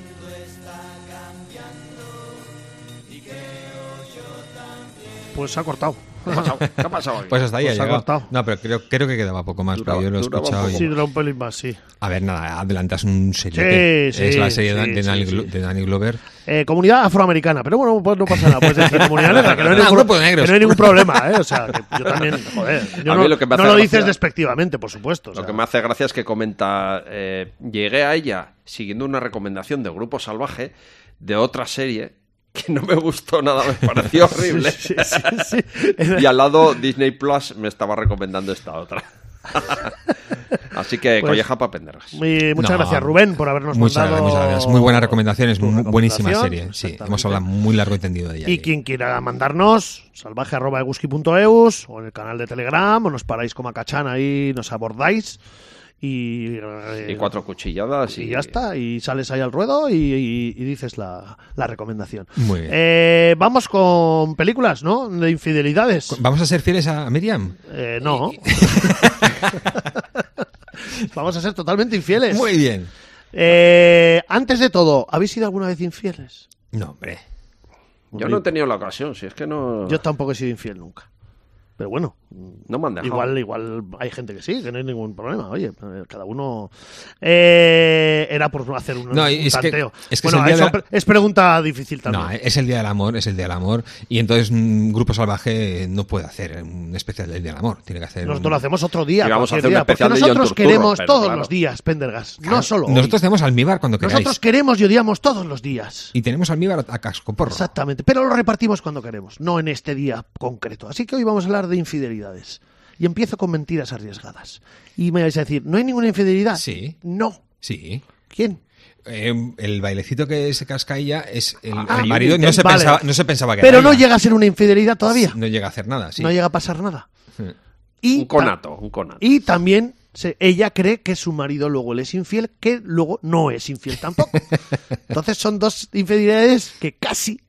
pues se ha cortado. ¿Qué ha pasado? ¿Qué ha pasado aquí? Pues hasta ahí pues ha ha llegado. cortado. No, pero creo, creo que quedaba poco más, Duraba- pero yo lo he escuchado. Sí, dura un pelín más, sí. A ver, nada, adelantas un serie. Sí, es la serie de- sí, de, sí, Danny, de Danny Glover. Eh, comunidad afroamericana, pero bueno, pues no pasa nada. Puedes decir comunidad negra, que no hay, Ah, ningún, grupo de que no hay ningún problema, ¿eh? O sea, que yo también, joder, yo no, lo que me no lo dices gracia- despectivamente, por supuesto. o Lo sea. que me hace gracia es que comenta, eh, llegué a ella siguiendo una recomendación de Grupo Salvaje de otra serie que no me gustó nada, me pareció horrible. Sí, sí, sí, sí. Y al lado Disney Plus me estaba recomendando esta otra. Así que Pues- colleja para pendergas. Muy- muchas No. gracias, Rubén, por habernos Muchas, mandado. muchas gracias. Muy buenas recomendaciones, muy buenísima serie. Sí, hemos hablado muy largo y tendido de ella. Y aquí. quien quiera mandarnos, salvaje.eguski.eus o en el canal de Telegram, o nos paráis como a Cachán ahí, nos abordáis y, eh, Y cuatro cuchilladas y, y ya está, y sales ahí al ruedo y, y- y dices la, la recomendación. Muy bien. Eh, vamos con películas, ¿no? De infidelidades. ¿Vamos a ser fieles a Miriam? Eh, no. vamos a ser totalmente infieles. Muy bien. Eh, antes de todo, ¿habéis sido alguna vez infieles? No, hombre. Yo no he tenido la ocasión, si es que no, Yo tampoco he sido infiel nunca. Pero bueno, no me han dejado. igual, igual hay gente que sí, que no hay ningún problema. Oye, eh, cada uno. Eh, era por hacer un, No, un es que- es bueno, eso la- es pregunta difícil también. No, es el Día del Amor, es el Día del Amor. Y entonces un grupo salvaje no puede hacer un especial del Día del Amor. Tiene que hacer. Nosotros un- lo hacemos otro día. Vamos a hacer día, porque nosotros queremos todos claro. los días, Pendergas. No solo. hoy. Nosotros tenemos almíbar cuando queráis. Nosotros queremos y odiamos todos los días. Y tenemos almíbar a, a cascoporro. Exactamente, pero lo repartimos cuando queremos, no en este día concreto. Así que hoy vamos a hablar de infidelidades. Y empiezo con mentiras arriesgadas. Y me vais a decir, ¿no hay ninguna infidelidad? Sí. No. Sí. ¿Quién? Eh, el bailecito que se casca ella es el, Ah, el marido. No se, vale. pensaba, no se pensaba que Pero era no ella. llega a ser una infidelidad todavía. No llega a hacer nada, sí. No llega a pasar nada. Y Un conato, un conato. Y también se- ella cree que su marido luego le es infiel, que luego no es infiel tampoco. Entonces son dos infidelidades que casi.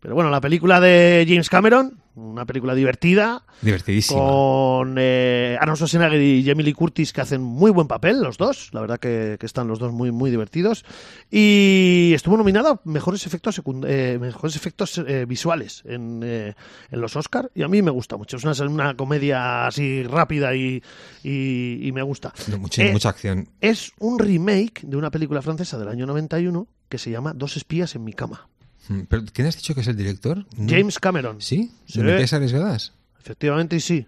Pero bueno, la película de James Cameron, una película divertida, Divertidísima. con eh, Arnold Schwarzenegger y Jamie Lee Curtis que hacen muy buen papel los dos, la verdad que, que están los dos muy muy divertidos y estuvo nominada a mejores efectos eh, mejores efectos eh, visuales en, eh, en los Oscar y a mí me gusta mucho, es una, una comedia así rápida y, y- y me gusta. Mucha, Eh, mucha acción. Es un remake de una película francesa del año 91 que se llama Dos espías en mi cama. Mm, ¿Pero quién has dicho que es el director? No. James Cameron. ¿Sí? Sí. ¿De Mentiras arriesgadas? Efectivamente sí.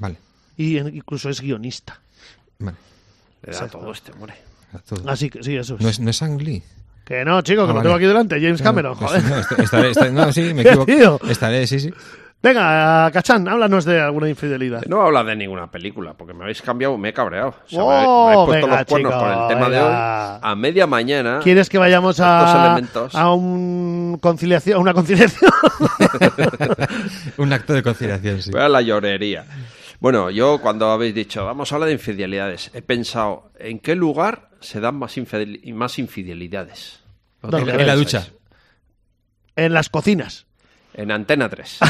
Vale. Y en- incluso es guionista. Vale. Le da todo este, hombre. a todo. Así que sí, eso es. ¿No es, no es Ang Lee? Que no, chico, que Ah, lo vale. tengo aquí delante, James Cameron, Pues joder. no, est- estaré, estaré- no, sí, me ¿Qué, equivoco. Estaré, sí, sí. Venga, Cachán, háblanos de alguna infidelidad. No habla de ninguna película, porque me habéis cambiado, me he cabreado. O sea, me- Oh, me, habéis puesto venga, los cuernos chico, con el tema de hoy. A media mañana. ¿Quieres que vayamos a, elementos. a un conciliación, a una conciliación? Un acto de conciliación, sí. Voy a la llorería. Bueno, yo cuando habéis dicho, vamos a hablar de infidelidades, he pensado, ¿en qué lugar se dan más, infidel- más infidelidades? ¿Dónde? ¿Qué En la ducha. en las cocinas. En Antena 3.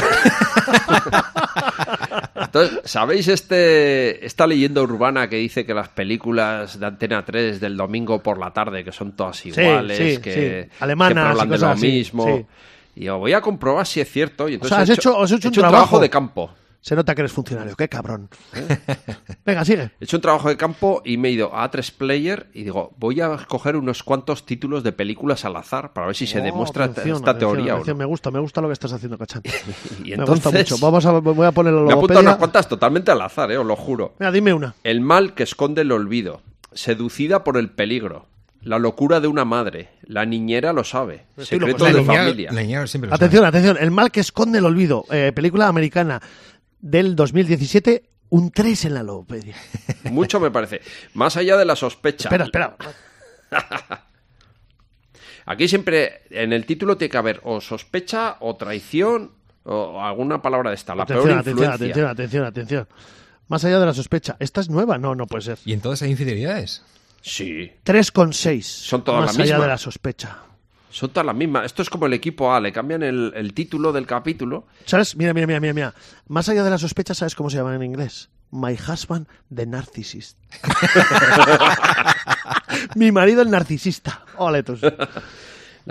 Entonces, ¿sabéis este, esta leyenda urbana que dice que las películas de Antena 3 del domingo por la tarde, que son todas iguales, sí, que sí. Alemanas hablan de lo mismo? Y yo voy a comprobar si es cierto. Y entonces sea, has he hecho- has hecho he un trabajo. de campo. Se nota que eres funcionario, qué cabrón. Venga, sigue. He hecho un trabajo de campo y me he ido a A3 Player y digo, voy a coger unos cuantos títulos de películas al azar para ver si se Oh, demuestra esta- atención, esta atención, teoría o no. Me gusta, me gusta lo que estás haciendo, Cachán. Y me gusta entonces- mucho. Vamos a, voy a poner la Me logopedia. unas cuantas totalmente al azar, eh, os lo juro. Venga, dime una. El mal que esconde el olvido, seducida por el peligro, la locura de una madre, la niñera lo sabe, estoy de familia. La niña siempre lo Atención, atención. El mal que esconde el olvido. Eh, película americana del 2017. Un 3 en la logopedia. Mucho me parece. Más allá de la sospecha. Espera, espera. Aquí siempre en el título tiene que haber o sospecha o traición o alguna palabra de esta. La Atención, peor atención, influencia. atención, atención, atención. Más allá de la sospecha. ¿Esta es nueva? No, no puede ser. ¿Y en todas hay infidelidades? Sí, 3,6. Son todas Más la allá de la sospecha. Son todas las mismas. Esto es como el equipo A, le cambian el, el título del capítulo. ¿Sabes? Mira, mira, mira, mira, mira. Más allá de la sospecha, ¿sabes cómo se llama en inglés? My husband, the narcissist. Mi marido, el narcisista. Ole, tus.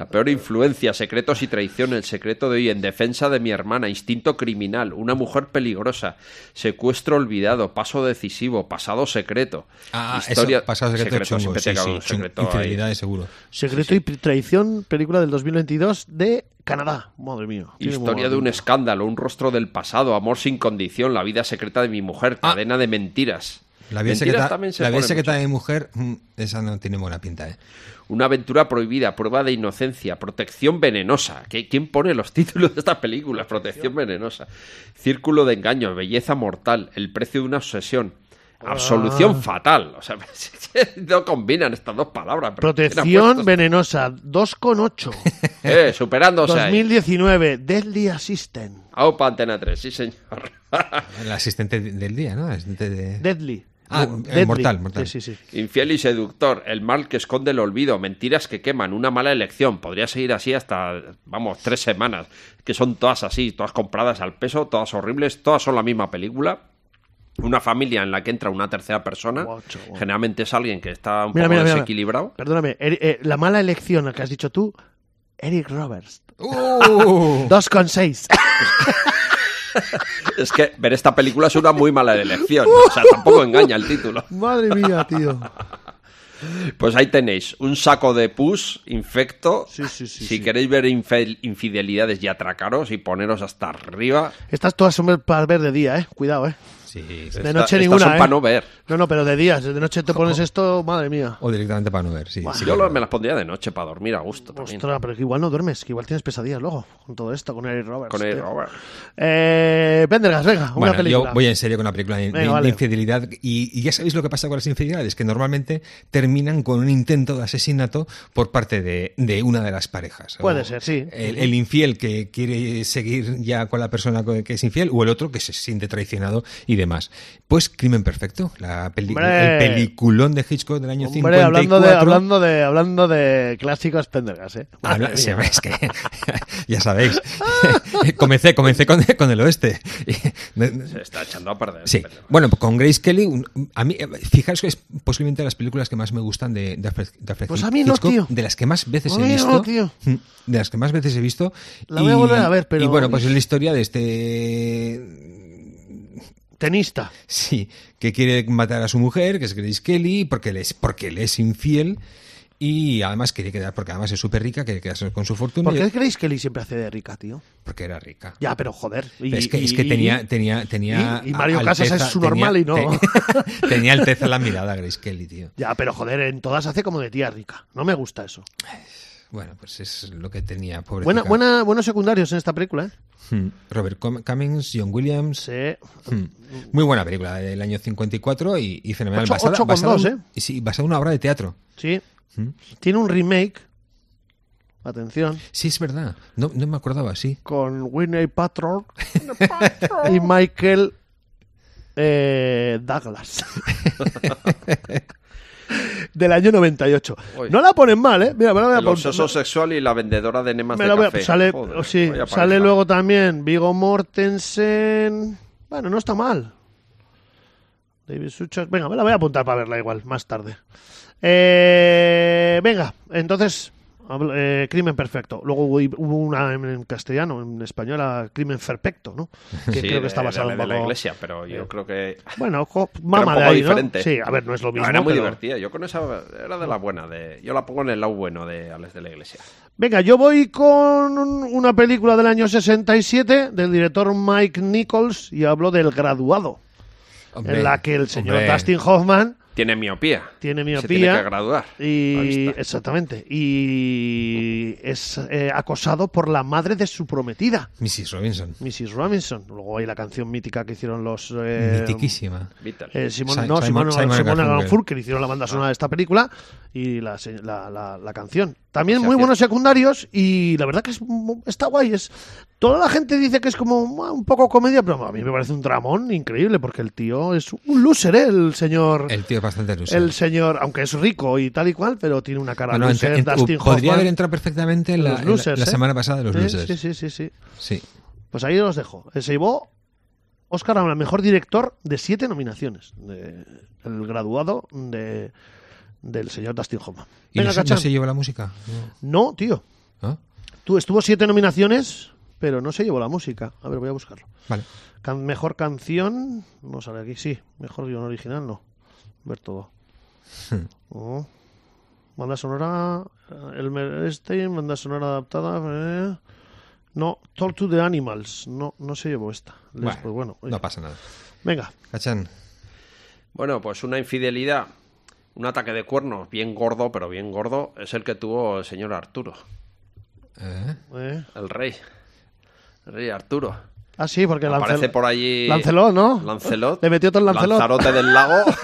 La peor influencia, secretos y traición, el secreto de hoy en defensa de mi hermana, instinto criminal, una mujer peligrosa, secuestro olvidado, paso decisivo, pasado secreto. Ah, historia, eso, pasado secreto, chungo, sí, sí, un chungo. secreto seguro. Secreto y traición, película del 2022 de Canadá. Madre mía. Historia de un escándalo, un rostro del pasado, amor sin condición, la vida secreta de mi mujer, Ah. cadena de mentiras. La vida secreta, también se la vida secreta de mi mujer, mm, esa no tiene buena pinta, ¿eh? Una aventura prohibida, prueba de inocencia, protección venenosa. ¿Qué- ¿Quién pone los títulos de esta película? Protección venenosa. Círculo de engaños, belleza mortal, el precio de una obsesión. Absolución Ah. fatal. O sea, no combinan estas dos palabras. pero ¿quién ha Protección venenosa, 2,8. Eh, superándose ahí. 2019, Deadly Assistant. Aupa Antena 3, sí señor. El asistente de- del día, ¿no? El asistente de... Deadly. Ah, No, eh, mortal, mortal. Sí, sí, sí. Infiel y seductor, el mal que esconde el olvido, mentiras que queman, una mala elección. Podría seguir así hasta, vamos, tres semanas. Que son todas así, todas compradas al peso, todas horribles, todas son la misma película. Una familia en la que entra una tercera persona. Generalmente es alguien que está un Mira, poco mira, mira. desequilibrado. Perdóname, Eri- eh, la mala elección que has dicho tú, Eric Roberts. ¡Uh! 2,6. Es que ver esta película es una muy mala elección. O sea, tampoco engaña el título. Madre mía, tío. Pues ahí tenéis, un saco de pus infecto. Sí, sí, sí, si queréis ver infidelidades y atracaros y poneros hasta arriba, Estas todas son para ver de día, eh. Cuidado, eh. Sí, sí. De noche ninguna, son ¿eh? para no ver. No, no, pero de días. De noche te pones esto, madre mía. O directamente para no ver, sí. sí, Yo claro. me las pondría de noche para dormir a gusto también. Ostras, pero que igual no duermes, que igual tienes pesadillas luego con todo esto, con Eric Roberts. Con el tío. Robert. Eh, Pendergast, venga, una Bueno, película. yo voy en serio con la película de, de- Venga, de vale. infidelidad y, y ya sabéis lo que pasa con las infidelidades, que normalmente terminan con un intento de asesinato por parte de, de una de las parejas. Puede O ser, sí. El, el infiel que quiere seguir ya con la persona que es infiel o el otro que se siente traicionado y demás. Pues Crimen Perfecto, la peli- Hombre. el peliculón de Hitchcock del año Hombre, 54. hablando de, hablando de, hablando de clásicos Pendergast, ¿eh? Habla- Madre sí, mía. es que ya sabéis. comencé comencé con, con el oeste. Se está echando a perder. Sí, bueno, con Grace Kelly, un- a mí, fijaros que es posiblemente de las películas que más me gustan de, de Alfred, de Alfred Pues a mí no, Hitchcock, tío. de las que más veces A he mí visto, no, tío. Mm, de las que más veces he visto. La voy a volver a ver, pero- Y bueno, pues es la historia de este Tenista. Sí, que quiere matar a su mujer, que es Grace Kelly, porque le es, porque le es infiel. Y además quería quedar, porque además es súper rica, quiere quedarse con su fortuna. ¿Por qué que Lee siempre hace de rica, tío? Porque era rica. Ya, pero joder. Y, es que, es que tenía, tenía, tenía. y- y Mario alteza- Casas es su normal y no. te- tenía alteza en la mirada, Grace Kelly, tío. Ya, pero joder, en todas hace como de tía rica. No me gusta eso. Bueno, pues es lo que tenía, pobre. Buena, buena, buenos secundarios en esta película, ¿eh? Robert Com- Cummings, John Williams. Sí. Hmm. Muy buena película del año 54 y, y fenomenal. Ocho- basada, ocho con basada dos, en- ¿eh? y Sí, basada en una obra de teatro. Sí. Hmm. Tiene un remake. Atención. Sí, es verdad. No, no me acordaba, sí. Con Whitney Patrol y Michael eh, Douglas. Del año 98. Uy. No la ponen mal, ¿eh? Mira, me la voy a El obseso sexual y la vendedora de enemas Me de la voy a- café. sale, Joder, sí, vaya sale pareja. luego también Vigo Mortensen. Bueno, no está mal. David Suchas. Venga, me la voy a apuntar para verla igual, más tarde. Eh, venga, entonces, eh, Crimen Perfecto. Luego hubo hubo una en, en castellano, en español, a Crimen Perfecto, ¿no? Que Sí, creo que está basado de, de la iglesia, pero yo creo que Bueno, mama de ahí, ¿no? diferente. Sí, a ver, no es lo No, mismo. era muy pero- divertida. Yo con esa era de la buena. De, yo la pongo en el lado bueno de Alex de la Iglesia. Venga, yo voy con un- una película del año 67 del director Mike Nichols y hablo del graduado, Hombre, en la que el señor hombre. Dustin Hoffman Tiene miopía. tiene Se tiene miopía que graduar. Y exactamente y es eh, acosado por la madre de su prometida, Mrs. Robinson. Mrs. Robinson. Luego hay la canción mítica que hicieron los eh, Mitiquísima. Eh, Simón, Si- no, Simon- Simón, Simon Simona Garfunkel. Garfunkel hicieron la banda sonora de esta película y la, la- la canción. También muy buenos secundarios y la verdad que es, está guay. Es, toda la gente dice que es como un poco comedia, pero a mí me parece un dramón increíble porque el tío es un loser, ¿eh? el señor. El tío es bastante iluso. El señor, aunque es rico y tal y cual, pero tiene una cara No, no, loser, en- Dustin podría Hoffman. haber entrado perfectamente en la, ¿eh? semana pasada de los Sí, losers. Sí, sí, sí, sí. Sí. Pues ahí los dejo. Se llevó Oscar a mejor director de siete nominaciones. de- el graduado de, del señor Dustin Hoffman. ¿Y Venga, no, se- lleva la música? No, tío. ¿Ah? Tú estuvo siete nominaciones, pero no se llevó la música. A ver, voy a buscarlo. Vale. Can- mejor canción. No sale aquí, sí. Mejor guion original, no. Ver todo. Oh. Banda sonora. El Stein, banda sonora adaptada. eh. No, Talk to the Animals. No, no se llevó esta. Les- Bueno, pues bueno, oye. no pasa nada. Venga. Cachán. Bueno, pues una infidelidad, un ataque de cuernos bien gordo, pero bien gordo, es el que tuvo el señor Arturo, ¿Eh? eh. el rey. El rey Arturo. Ah, sí, porque Aparece Lancel- por allí. Lancelot, ¿no? Lancelot. Le metió todo el Lancelot. Lanzarote del lago.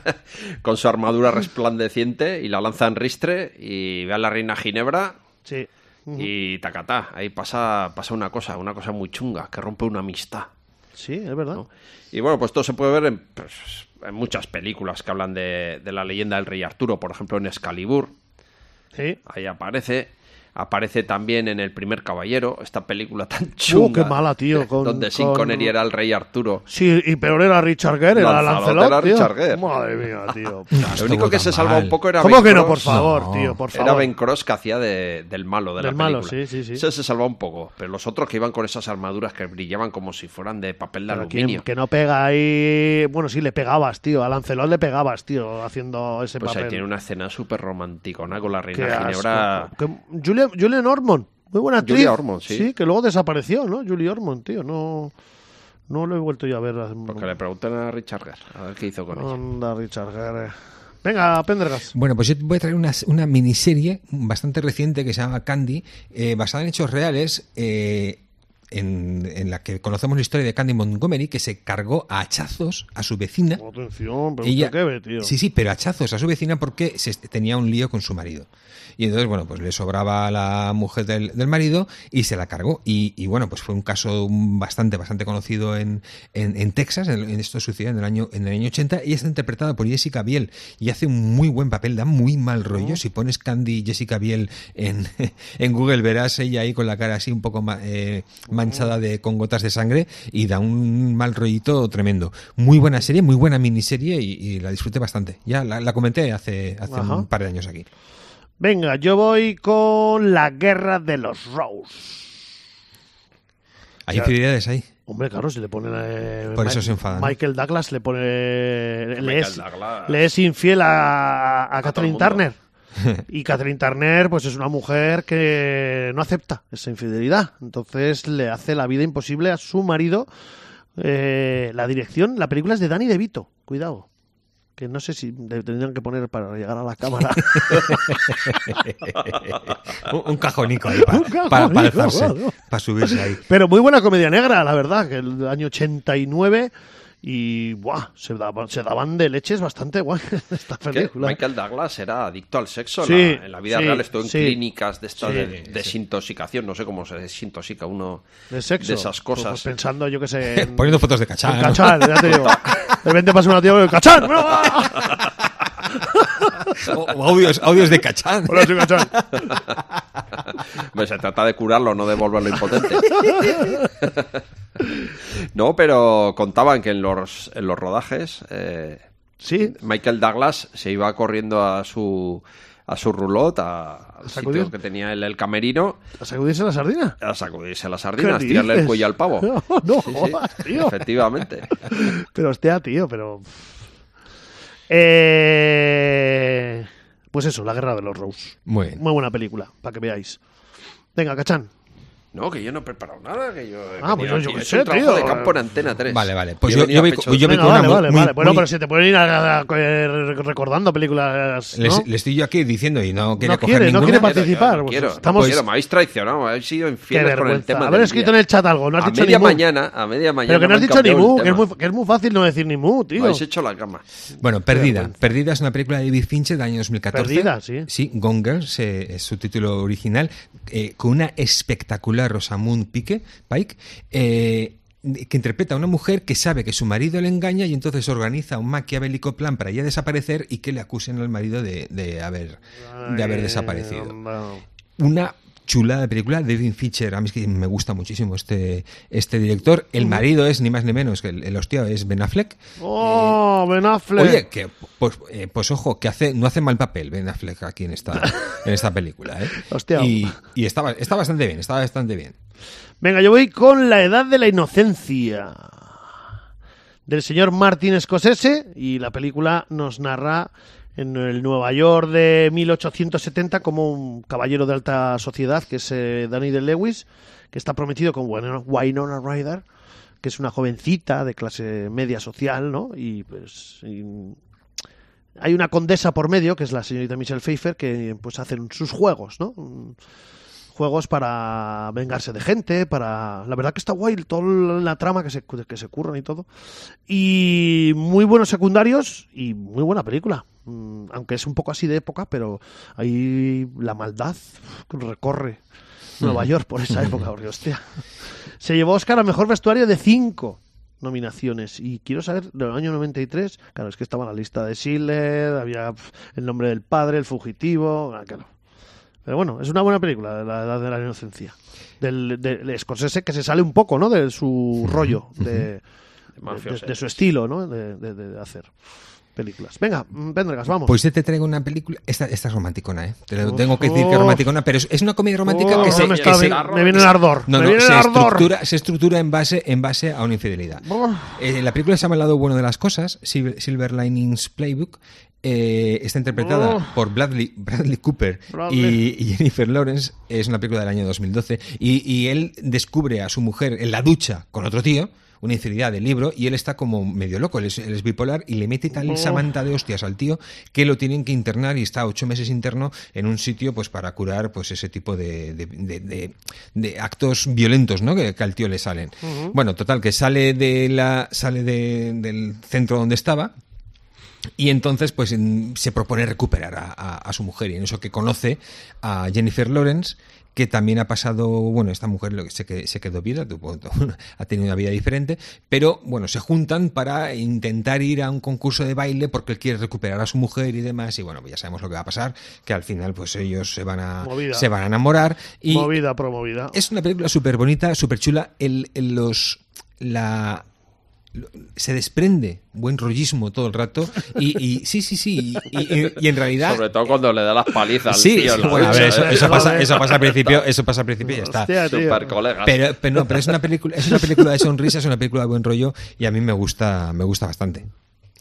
con su armadura resplandeciente y la lanza en ristre. Y ve a la reina Ginebra. Sí. Y tacatá. Ahí pasa, pasa una cosa, una cosa muy chunga, que rompe una amistad. Sí, es verdad. ¿no? Y bueno, pues esto se puede ver en, pues, en muchas películas que hablan de, de la leyenda del rey Arturo. Por ejemplo, en Excalibur. Sí. Ahí aparece. Aparece también en El primer caballero, esta película tan chunga. Uh, qué mala, tío, con- donde con- Connery era el rey Arturo. Sí, y peor era Richard Gere, era Lancelot, era. Richard Gere. Madre mía, tío. Lo único que se salva un poco era ¿Cómo Ben que no, por favor, No. tío? Por Era favor. Ben Cross que hacía de- del malo de Del la malo, película. sí, sí, sí. Ese se salva un poco, pero los otros que iban con esas armaduras que brillaban como si fueran de papel de Pero ¿quién- aluminio. que no pega ahí. Bueno, sí, le pegabas, tío. A Lancelot le pegabas, tío, haciendo ese Pues ahí papel. tiene una escena súper romántica, ¿no? Con la Qué reina asco. Ginebra. Que- Julia, Julian Ormond, muy buena actriz. Julia Ormond, sí. que luego desapareció, ¿no? Julie Ormond, tío, no. No lo he vuelto yo a ver. Porque le pregunten a Richard Gere, a ver qué hizo con ella. Anda, Richard Gere. Venga, Pendergas. Bueno, pues yo te voy a traer una, una miniserie bastante reciente que se llama Candy, eh, basada en hechos reales, eh, en, en la que conocemos la historia de Candy Montgomery, que se cargó a hachazos a su vecina. Atención, pero Ella- qué ve, tío. Sí, sí, pero hachazos a su vecina porque se tenía un lío con su marido. Y entonces, bueno, pues le sobraba a la mujer del, del marido y se la cargó. Y, y, bueno, pues fue un caso bastante, bastante conocido en, en, en Texas. En, en esto sucedió en el año en el año 80 y está interpretada por Jessica Biel y hace un muy buen papel, da muy mal rollo. Si pones Candy Jessica Biel en, en Google verás ella ahí con la cara así un poco ma- eh, manchada de con gotas de sangre y da un mal rollito tremendo. Muy buena serie, muy buena miniserie y, y la disfruté bastante. Ya la, la comenté hace, hace Ajá. un par de años aquí. Venga, yo voy con la guerra de los Rose. Hay infidelidades ahí. Hombre, claro, si le pone. eh, Por eso Ma- se enfadan. Michael Douglas le pone. Le Michael es, Douglas. le es infiel a, a, Catherine. Turner. Y Catherine Turner, pues es una mujer que no acepta esa infidelidad. Entonces le hace la vida imposible a su marido. Eh, la dirección, la película es de Danny DeVito. Cuidado. Que no sé si le tendrían que poner para llegar a la cámara. un, un cajonico ahí para, Un cajonico, para, para alzarse, claro. para subirse ahí. Pero muy buena comedia negra, la verdad, que el año 89 y ¡buah! Se, daban, se daban de leches bastante guay esta Que. Michael Douglas era adicto al sexo. Sí, la- en la vida sí, real estuvo en sí. clínicas de estas Sí, de sí. desintoxicación. No sé cómo se desintoxica uno de sexo. de esas Pues, cosas. pues pensando, yo que sé. en- Poniendo fotos de cachán. ¿no? Cachán, ya te digo. De repente pasa una tía con el cachán. O, o audios, audios de cachán. Hola, soy cachán. Pues se trata de curarlo, no de volverlo impotente. No, pero contaban que en los, en los rodajes eh, Sí, Michael Douglas se iba corriendo a su a su roulotte, a, al sitio que tenía el, el camerino, ¿a sacudirse la sardina? a sacudirse las sardinas, ¿Qué tirarle el cuello al pavo. No, no Sí, sí, jodas, tío. Efectivamente. Pero hostia, tío, pero. Eh... Pues eso, La Guerra de los Rose. Muy bien. Muy buena película, para que veáis. Venga, cachán. No, que yo no he preparado nada, que yo he Ah, pues yo- yo qué sé, tío. de campo en Antena 3. Vale, vale. Pues yo- yo pecho- yo voy Venga, vale, vale, muy- vale. Bueno, muy- pero si te pueden ir a- a- a- recordando películas. ¿no? Les, les estoy yo aquí diciendo y no quería No coger quiere, no quiere Quiero, participar, yo no pues quiero, estamos- no quiero, me habéis traicionado, me habéis sido Qué infieles con el tema Haber escrito día. en el chat algo, no has a dicho media ni mu. mañana, a media mañana. Pero que no me has dicho ni mu, que es, muy, que es muy fácil no decir ni mu, Me tío. habéis hecho la cama. Bueno, Perdida. Perdida es una película de David Fincher del año 2014. Perdida, sí. Sí, se- es su título original, eh, con una espectacular Rosamund Pike, Pike eh, que interpreta a una mujer que sabe que su marido le engaña y entonces organiza un maquiavélico plan para ella desaparecer y que le acusen al marido de, de haber, de haber desaparecido. Una chulada de película, David Fincher, a mí es que me gusta muchísimo este, este director. El marido es ni más ni menos que el, el hostia es Ben Affleck. Oh, Ben Affleck. Oye, que pues, eh, pues ojo, que hace, no hace mal papel Ben Affleck aquí en esta, en esta película, ¿eh? Hostia. Y, y está bastante bien, está bastante bien. Venga, yo voy con La Edad de la Inocencia del señor Martin Scorsese y la película nos narra en el Nueva York de 1870 como un caballero de alta sociedad que es eh, Danny de Lewis que está prometido con Winona Ryder que es una jovencita de clase media social, ¿no? Y pues hay una condesa por medio que es la señorita Michelle Pfeiffer que pues hacen sus juegos, ¿no? Juegos para vengarse de gente, para... La verdad que está guay toda la trama que se, que se curran y todo. Y muy buenos secundarios y muy buena película. Mm, Aunque es un poco así de época, pero ahí la maldad recorre Nueva York por esa época, porque hostia. Se llevó Oscar a Mejor Vestuario de cinco nominaciones y quiero saber del año 93 claro es que estaba la lista de Schiller había el nombre del padre el fugitivo ah, claro pero bueno, es una buena película, de La Edad de la Inocencia. Del, de, de Scorsese que se sale un poco, ¿no? De su rollo, de, de, mafioso. de su estilo, ¿no? De, de- de hacer películas. Venga, Pendergas, vamos. Pues yo te traigo una película, esta, esta es romanticona, ¿eh? Te lo tengo que decir que es romanticona, pero es, es una comedia romántica Oh, que se... me, que se- me viene el ardor. No, me viene se el ardor. estructura, se estructura en base, en base a una infidelidad. Eh, la película se llama El lado bueno de las cosas, Silver Linings Playbook. Eh, está interpretada Oh. por Bradley, Bradley Cooper Bradley. y, y Jennifer Lawrence. Es una película del año 2012. Y, y él descubre a su mujer en la ducha con otro tío. una infidelidad del libro y él está como medio loco, él es, él es bipolar y le mete tal samanta de hostias al tío que lo tienen que internar y está ocho meses interno en un sitio pues para curar pues ese tipo de, de- de- de- de actos violentos ¿no? que, que al tío le salen. Bueno, total, que sale de la sale de- del centro donde estaba y entonces, pues se propone recuperar a, a- a su mujer. Y en eso que conoce a Jennifer Lawrence, que también ha pasado, bueno, esta mujer lo que se, que- se quedó viuda, ha tenido una vida diferente, pero bueno, se juntan para intentar ir a un concurso de baile porque él quiere recuperar a su mujer y demás. Y bueno, pues ya sabemos lo que va a pasar, que al final, pues ellos se van a, Movida. se van a enamorar. Y Movida, promovida. es una película súper bonita, súper chula. El, el- los, la, se desprende buen rollismo todo el rato. Y, y- sí, sí, sí. Y, y- y en realidad. Sobre todo cuando le da las palizas al Sí, tío bueno, a ver, eso, eso pasa, eso pasa al principio, eso pasa al principio y ya está. Hostia. Super colegas. Pero, pero no, pero es una película, es una película de sonrisa, es una película de buen rollo y a mí me gusta, me gusta bastante.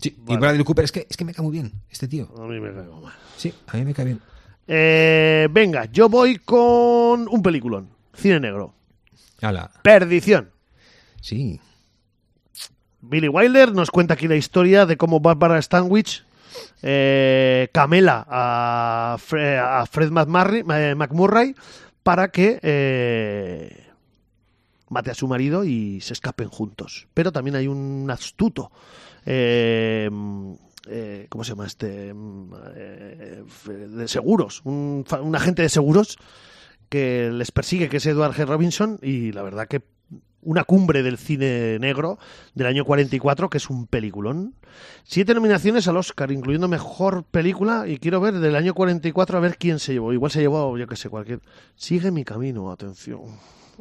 Sí, y Bradley Cooper es que, es que me cae muy bien, este tío. A mí me caigo mal. Sí, a mí me cae bien. Eh, venga, yo voy con un peliculón. Cine negro. Perdición. sí. Billy Wilder nos cuenta aquí la historia de cómo Barbara Stanwyck eh, camela a, Fre- a Fred McMurray, eh, para que eh, mate a su marido y se escapen juntos. Pero también hay un astuto. ¿Cómo se llama este? De seguros. Un, un agente de seguros que les persigue, que es Edward G. Robinson, y la verdad que una cumbre del cine negro del año 44, que es un peliculón. Siete nominaciones al Oscar, incluyendo mejor película, y quiero ver del año 44 a ver quién se llevó. Igual se llevó, yo que sé, cualquier. Sigue mi camino, atención.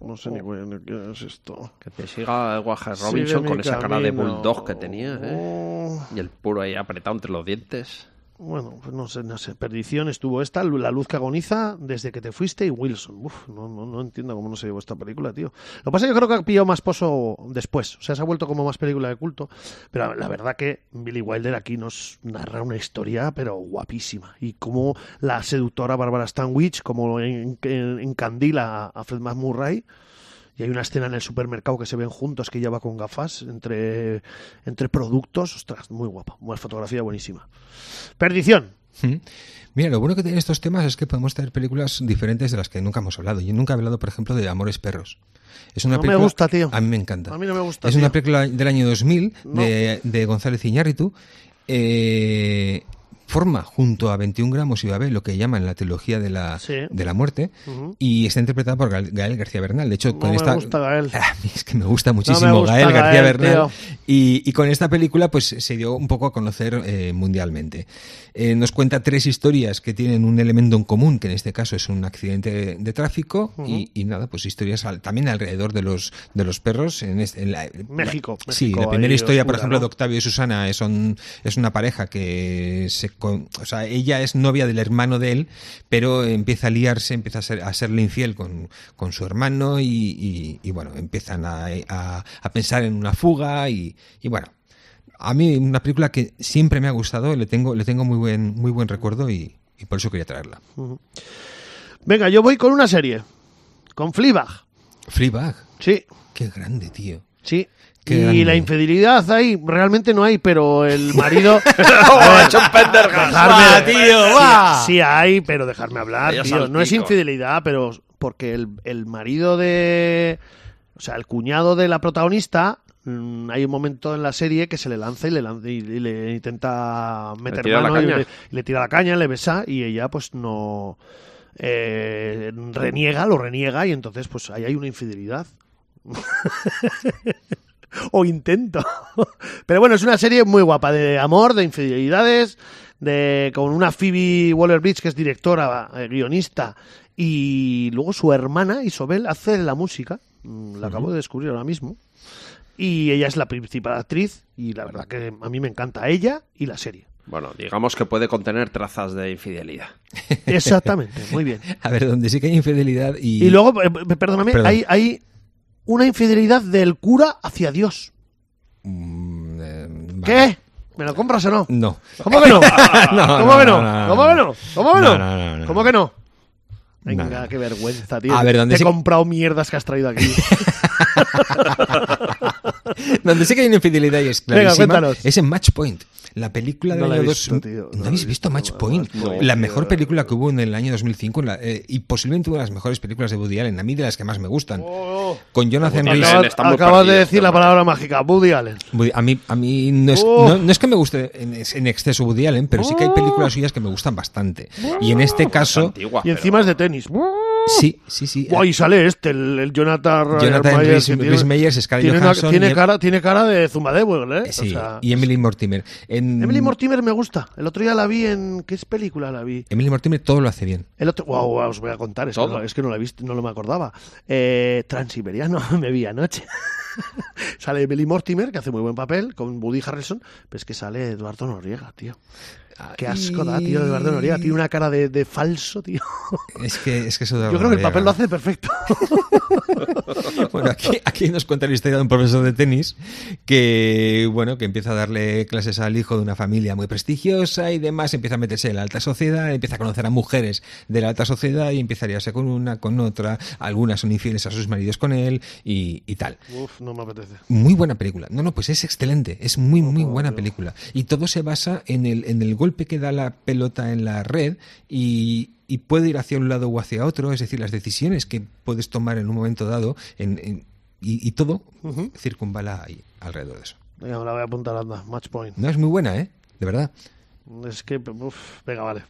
No sé ni cuál- qué es esto. Que te siga Edward G. Sigue Robinson con esa cara de bulldog que tenía, ¿eh? Oh. Y el puro ahí apretado entre los dientes. Bueno, pues no sé, no sé. Perdición estuvo esta, La luz que agoniza, desde que te fuiste y Wilson. Uf, no, no, no entiendo cómo no se llevó esta película, tío. Lo que pasa es que yo creo que ha pillado más pozo después. O sea, se ha vuelto como más película de culto. Pero la verdad que Billy Wilder aquí nos narra una historia, pero guapísima. Y como la seductora Barbara Stanwyck, como en- en- encandila a Fred McMurray. Y hay una escena en el supermercado que se ven juntos, que ella va con gafas entre, entre productos. Ostras, muy guapa. Una fotografía buenísima. Perdición. Mira, lo bueno que tienen estos temas es que podemos traer películas diferentes de las que nunca hemos hablado. Yo nunca he hablado, por ejemplo, de Amores Perros. Es una No me película- gusta, tío. A mí me encanta. A mí no me gusta, Es tío. una película del año 2000 No. de, de González Iñárritu. Eh, forma junto a 21 gramos y Babel lo que llaman la trilogía de la, Sí. de la muerte y está interpretada por Gael, García Bernal. De hecho, No con me esta gusta Gael. A mí es que me gusta muchísimo gusta Gael García Bernal y, y con esta película pues se dio un poco a conocer eh, mundialmente. Eh, nos cuenta tres historias que tienen un elemento en común, que en este caso es un accidente de, de tráfico y, y nada, pues historias al- también alrededor de los de los perros en, este- en la, México, la- sí, la primera historia, por ejemplo, ¿no? de Octavio y Susana es, un- es una pareja que se con- o sea, ella es novia del hermano de él, pero empieza a liarse, empieza a, ser, a serle infiel con, con su hermano y, y- y, bueno, empiezan a, a- a pensar en una fuga y, y bueno, a mí una película que siempre me ha gustado, le tengo, le tengo muy buen, muy buen recuerdo y, y por eso quería traerla. Venga, yo voy con una serie. Con Fleabag. Fleabag, Sí, qué grande, tío. sí. Qué y grande. la infidelidad ahí realmente no hay, pero el marido. ¡Oh, dejarme- ¡Va, tío, va! Sí hay, pero dejarme hablar, tío. No es infidelidad, pero porque el, el marido de. O sea, el cuñado de la protagonista. mm, Hay un momento en la serie que se le lanza y le, lanza- y, y le intenta meter mano y caña. le, y le tira la caña, le besa y ella pues no eh, reniega, lo reniega y entonces pues ahí hay una infidelidad. o intento. Pero bueno, es una serie muy guapa de amor, de infidelidades, de con una Phoebe Waller-Bridge que es directora, eh, guionista y luego su hermana Isobel hace la música. Mm, La acabo de descubrir ahora mismo. Y ella es la principal actriz y la verdad que a mí me encanta ella y la serie. Bueno, digamos que puede contener trazas de infidelidad. Exactamente, muy bien. A ver, donde sí que hay infidelidad y... Y luego, eh, perdóname, Perdón. hay, hay una infidelidad del cura hacia Dios. Mm, eh, vale. ¿Qué? ¿Me lo compras o no? No. ¿Cómo que no? No, ¿Cómo que no? ¿Cómo que no? ¿Cómo que no? ¿Cómo que no? Venga, qué vergüenza, tío. A ver, ¿dónde Te he comprado mierdas que has traído aquí. Donde sé que hay una infidelidad y es clarísima cuéntanos. es en Match Point. La película del No año visto, 2000 tío. ¿No, habéis visto visto, Match Point? no, la tío. mejor película que hubo en el año 2005 la- eh, y posiblemente una de las mejores películas de Woody Allen. A mí de las que más me gustan. Con Jonathan Rhys. Acabas, de decir la palabra mágica, Woody Allen. Woody- A mí, a mí no, es, Oh. no, no es que me guste en, en exceso Woody Allen, pero sí que hay películas suyas que me gustan bastante. Y en este caso, Antigua, Y encima es de tenis. Sí, sí, sí. Guay, sale este, el, el Jonathan, Jonathan Myers, Rhys- que tiene- Rhys Meyers, Scarlett tiene, una- Johansson tiene y- cara, tiene cara de Zumba Devil, ¿eh? Sí, O sea, y Emily Mortimer. En- Emily Mortimer me gusta. El otro día la vi en... ¿Qué película la vi? Emily Mortimer todo lo hace bien. El otro... Wow, wow, os voy a contar. Es, que Todo. no, es que no la he visto, no lo me acordaba. Eh, Transiberiano, me vi anoche. sale Emily Mortimer, que hace muy buen papel, con Woody Harrelson, pero es que sale Eduardo Noriega, tío. Qué asco da, tío, Eduardo Noriega. Tiene una cara de, de falso, tío. Es que, es que eso Yo creo que el papel lo hace perfecto. Bueno, aquí, aquí nos cuenta la historia de un profesor de tenis que, bueno, que empieza a darle clases al hijo de una familia muy prestigiosa y demás, empieza a meterse en la alta sociedad, empieza a conocer a mujeres de la alta sociedad y empieza a liarse con una, con otra, algunas son infieles a sus maridos con él y, y tal. Uf, no me apetece. Muy buena película. No, no, pues es excelente. Es muy, muy buena película. Y todo se basa en el, en el golpe que da la pelota en la red y, y puede ir hacia un lado o hacia otro. Es decir, las decisiones que puedes tomar en un momento dado en- en- y, y todo circunvala ahí, alrededor de eso. Venga, me la voy a apuntar, anda. Match point. No, es muy buena, ¿eh? De verdad. Es que, uf, venga, vale.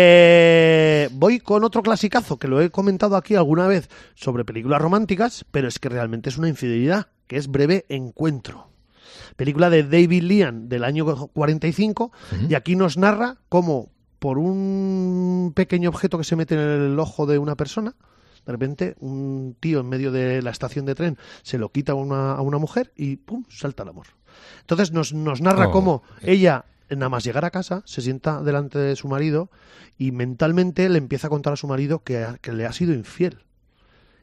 Eh, voy con otro clasicazo que lo he comentado aquí alguna vez sobre películas románticas, pero es que realmente es una infidelidad, que es Breve Encuentro. Película de David Lean del año 45 y aquí nos narra cómo por un pequeño objeto que se mete en el ojo de una persona, de repente un tío en medio de la estación de tren se lo quita a una, a una mujer y ¡pum! salta el amor. Entonces nos, nos narra Oh. cómo ella, nada más llegar a casa, se sienta delante de su marido y mentalmente le empieza a contar a su marido que, que le ha sido infiel.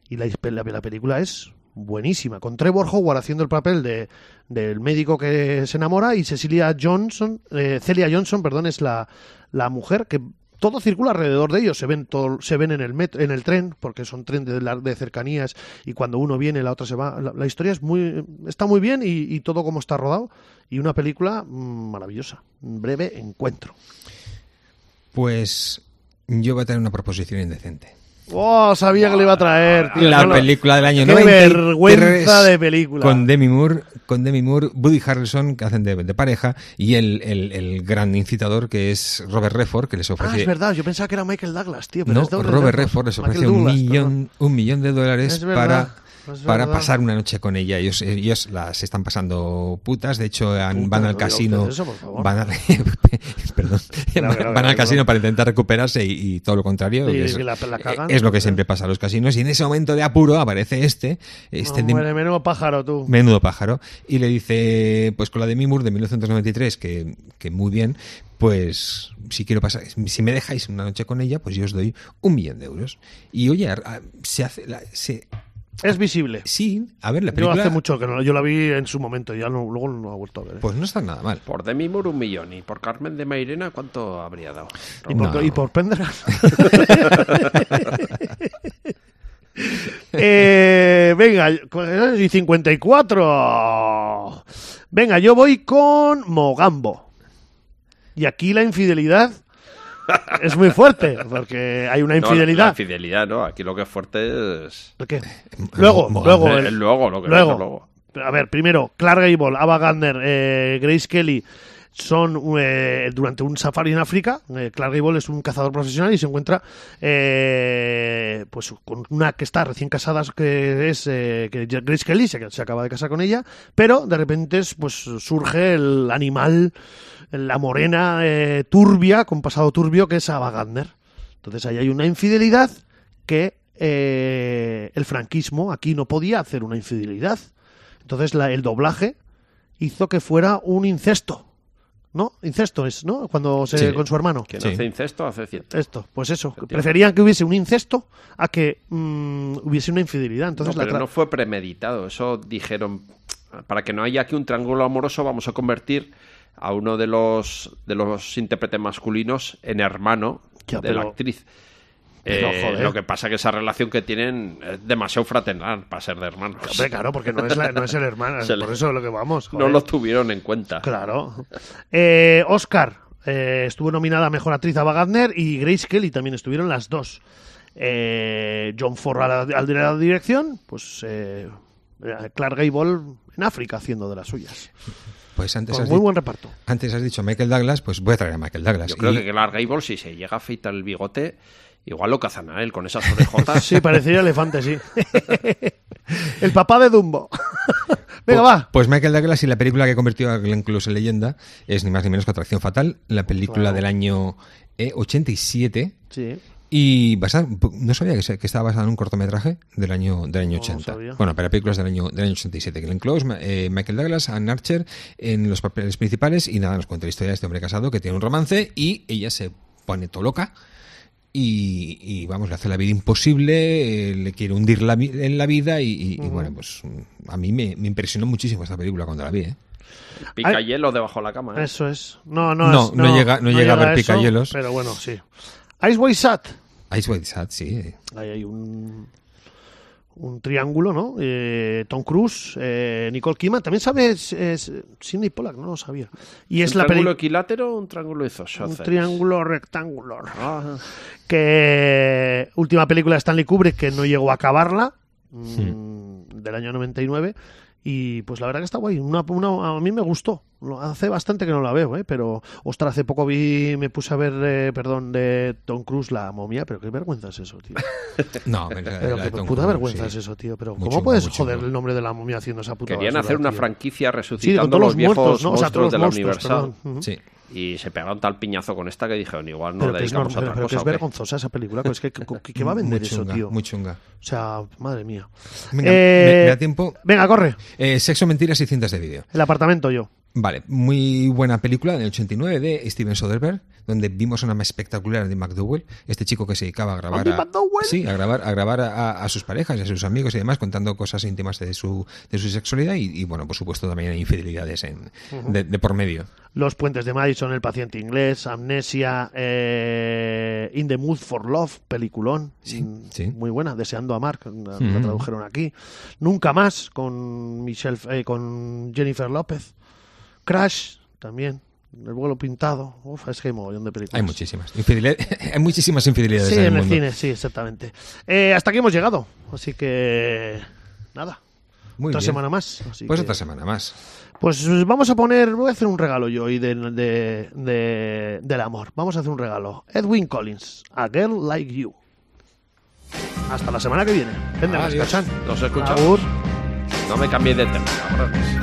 Y la, la, la película es buenísima, con Trevor Howard haciendo el papel de, del médico que se enamora y Cecilia Johnson, eh, Celia Johnson, perdón, es la, la mujer que todo circula alrededor de ellos, se ven todo, se ven en el metro, en el tren, porque son tren de, de cercanías y cuando uno viene la otra se va. La, la historia es muy, está muy bien y, y todo como está rodado y una película mm, maravillosa, un breve encuentro. Pues yo voy a tener una proposición indecente. Oh, sabía que le iba a traer. tío. la No lo- película del año Qué 93 vergüenza de película. con Demi Moore, con Demi Moore, Woody Harrelson que hacen de, de pareja y el, el- el gran incitador que es Robert Redford que les Ah, ofrece es verdad, yo pensaba que era Michael Douglas, tío. Pero no es Robert Redford. Les ofrece un Douglas, millón un millón de dólares para es para verdad. pasar una noche con ella ellos ellos las están pasando putas de hecho han- van al casino eso, van al perdón Claro, van, claro, van al casino para intentar recuperarse y, y todo lo contrario Sí, es, que la- la cagan. es lo que siempre pasa a los casinos y en ese momento de apuro aparece este este de- menudo pájaro tú. Menudo pájaro. Y le dice, pues con la de Mimur de 1993, que, que muy bien, pues si quiero pasar, si me dejáis una noche con ella, pues yo os doy un millón de euros. Y oye, se hace, se, Es visible. sí, a ver, la Yo película, hace mucho que no, yo la vi en su momento, ya no- luego no la he vuelto a ver. ¿eh? pues no está nada mal. Por Demi Moore un millón y por Carmen de Mairena ¿cuánto habría dado? ¿Y por, No. y por? Eh, venga, y 54. Venga, yo voy con Mogambo. Y aquí la infidelidad es muy fuerte, porque hay una No, la infidelidad. infidelidad, ¿no? Aquí lo que es fuerte es... ¿De qué? Luego, luego, el- el- el luego, lo que luego. pasa luego. A ver, primero, Clark Gable, Ava Gardner, eh, Grace Kelly son eh, durante un safari en África. eh, Clark Gable es un cazador profesional y se encuentra eh, pues con una que está recién casada, que es eh, que Grace Kelly, se, acaba de casar con ella, pero de repente es, pues surge el animal, la morena eh, turbia, con pasado turbio, que es Ava Gardner. Entonces ahí hay una infidelidad que eh, el franquismo aquí no podía hacer una infidelidad. Entonces la- el doblaje hizo que fuera un incesto. ¿No? Incesto es, ¿no? Cuando se Sí. con su hermano. Quien Sí. hace incesto hace ciento. Esto, pues eso. Preferían que hubiese un incesto a que mm, hubiese una infidelidad. Entonces no, la pero no fue premeditado. Eso dijeron, para que no haya aquí un triángulo amoroso, vamos a convertir a uno de los de los intérpretes masculinos en hermano Ya, de la actriz. Eh, joder. lo que pasa que esa relación que tienen es demasiado fraternal para ser de hermanos. Hombre, claro, porque no es, la- no es el hermano, Se le- por eso es lo que vamos. No lo tuvieron en cuenta. Claro. Eh, Oscar eh, estuvo nominada a Mejor Actriz Ava Gardner y Grace Kelly también estuvieron las dos. Eh, John Ford a la, al de la dirección, pues eh, Clark Gable en África haciendo de las suyas. Pues antes Con has, muy buen reparto. antes has dicho Michael Douglas, pues voy a traer a Michael Douglas. Yo creo Y- que Clark Gable, si se llega a afeitar el bigote, igual lo cazan a él con esas orejotas. Sí, parecería elefante, sí. el papá de Dumbo. Venga, Pues- va. Pues Michael Douglas y la película que convirtió a Glenn Close en leyenda es ni más ni menos que Atracción Fatal, la película Claro. del año eh, 87 Sí. y basada, no sabía que, se- que estaba basada en un cortometraje del año del año No 80. sabía. Bueno, para películas del año del año 87. Glenn Close, eh, Michael Douglas, Ann Archer en los papeles principales y nada, nos cuenta la historia de este hombre casado que tiene un romance y ella se pone todo loca. Y, y, vamos, le hace la vida imposible, eh, le quiere hundir la en la vida y, y- y, bueno, pues mm, a mí me, me impresionó muchísimo esta película cuando la vi. ¿eh? Pica Ay. hielo debajo de la cama. ¿eh? Eso es. No, no, No, es- no llega- no llega a ver eso, picayelos. Pero bueno, sí. Ice White Sat. Ice White Sat, sí. Ahí hay un, un triángulo, ¿no? Eh, Tom Cruise, eh, Nicole Kidman. También sabes es, Sidney Pollack, no lo sabía. Y es ¿Un la triángulo película. equilátero o un triángulo Un isósceles? triángulo rectangular. Ah, Que última película de Stanley Kubrick que no llegó a acabarla, mm, del año 99. Y pues la verdad que está guay. Una, una- a mí me gustó. Hace bastante que no la veo, ¿eh? Pero, ostras, hace poco vi, me puse a ver, eh, perdón, de Tom Cruise, La momia. Pero qué vergüenza es eso, tío. No, pero la- Pero qué puta vergüenza sí. es eso, tío. Pero ¿cómo puedes joder el nombre de la momia haciendo esa puta Querían basura, hacer una tío? franquicia Sí, con resucitando todos los los viejos muertos, ¿no? O sea, todos monstruos de los la monstruos, Universal. perdón. Ujú. Sí. Y se pegaron tal piñazo con esta que dijeron, igual Pero que es, dedicamos normal, a otra pero que cosa. es ¿o qué? vergonzosa esa película. pues Es que, que, que- que va a vender Muy eso, chunga, tío. Muy chunga. O sea, madre mía. Venga, Eh, me, me da tiempo. Venga, corre. Eh, sexo, mentiras y cintas de vídeo. El apartamento yo. Vale, muy buena película del 89 de Steven Soderbergh, donde vimos una más espectacular de McDowell, este chico que se dedicaba a grabar a, sí, a grabar, a, grabar a, a sus parejas y a sus amigos y demás, contando cosas íntimas de su, de su sexualidad y, y, bueno, por supuesto también hay infidelidades en, de, de por medio. Los puentes de Madison, El paciente inglés, Amnesia, eh, In the Mood for Love, peliculón. Sí, sí. Muy buena, Deseando amar, la, la Mm. tradujeron aquí. Nunca más, con, Michelle, eh, con Jennifer López. Crash, también. El vuelo pintado. Uf, es que hay mogollón de películas. Hay muchísimas. Infidelidad- hay muchísimas infidelidades Sí, en el en el mundo. cine, sí, exactamente. Eh, hasta aquí hemos llegado. Así que. Nada. Muy otra bien. semana más. así Pues que- otra semana más. Pues vamos a poner. Voy a hacer un regalo yo hoy de, de- de- del amor. Vamos a hacer un regalo. Edwin Collins, A Girl Like You. Hasta la semana que viene. Venga, Adiós. Cachán. Nos escuchamos. No me cambiéis de tema, cabrones.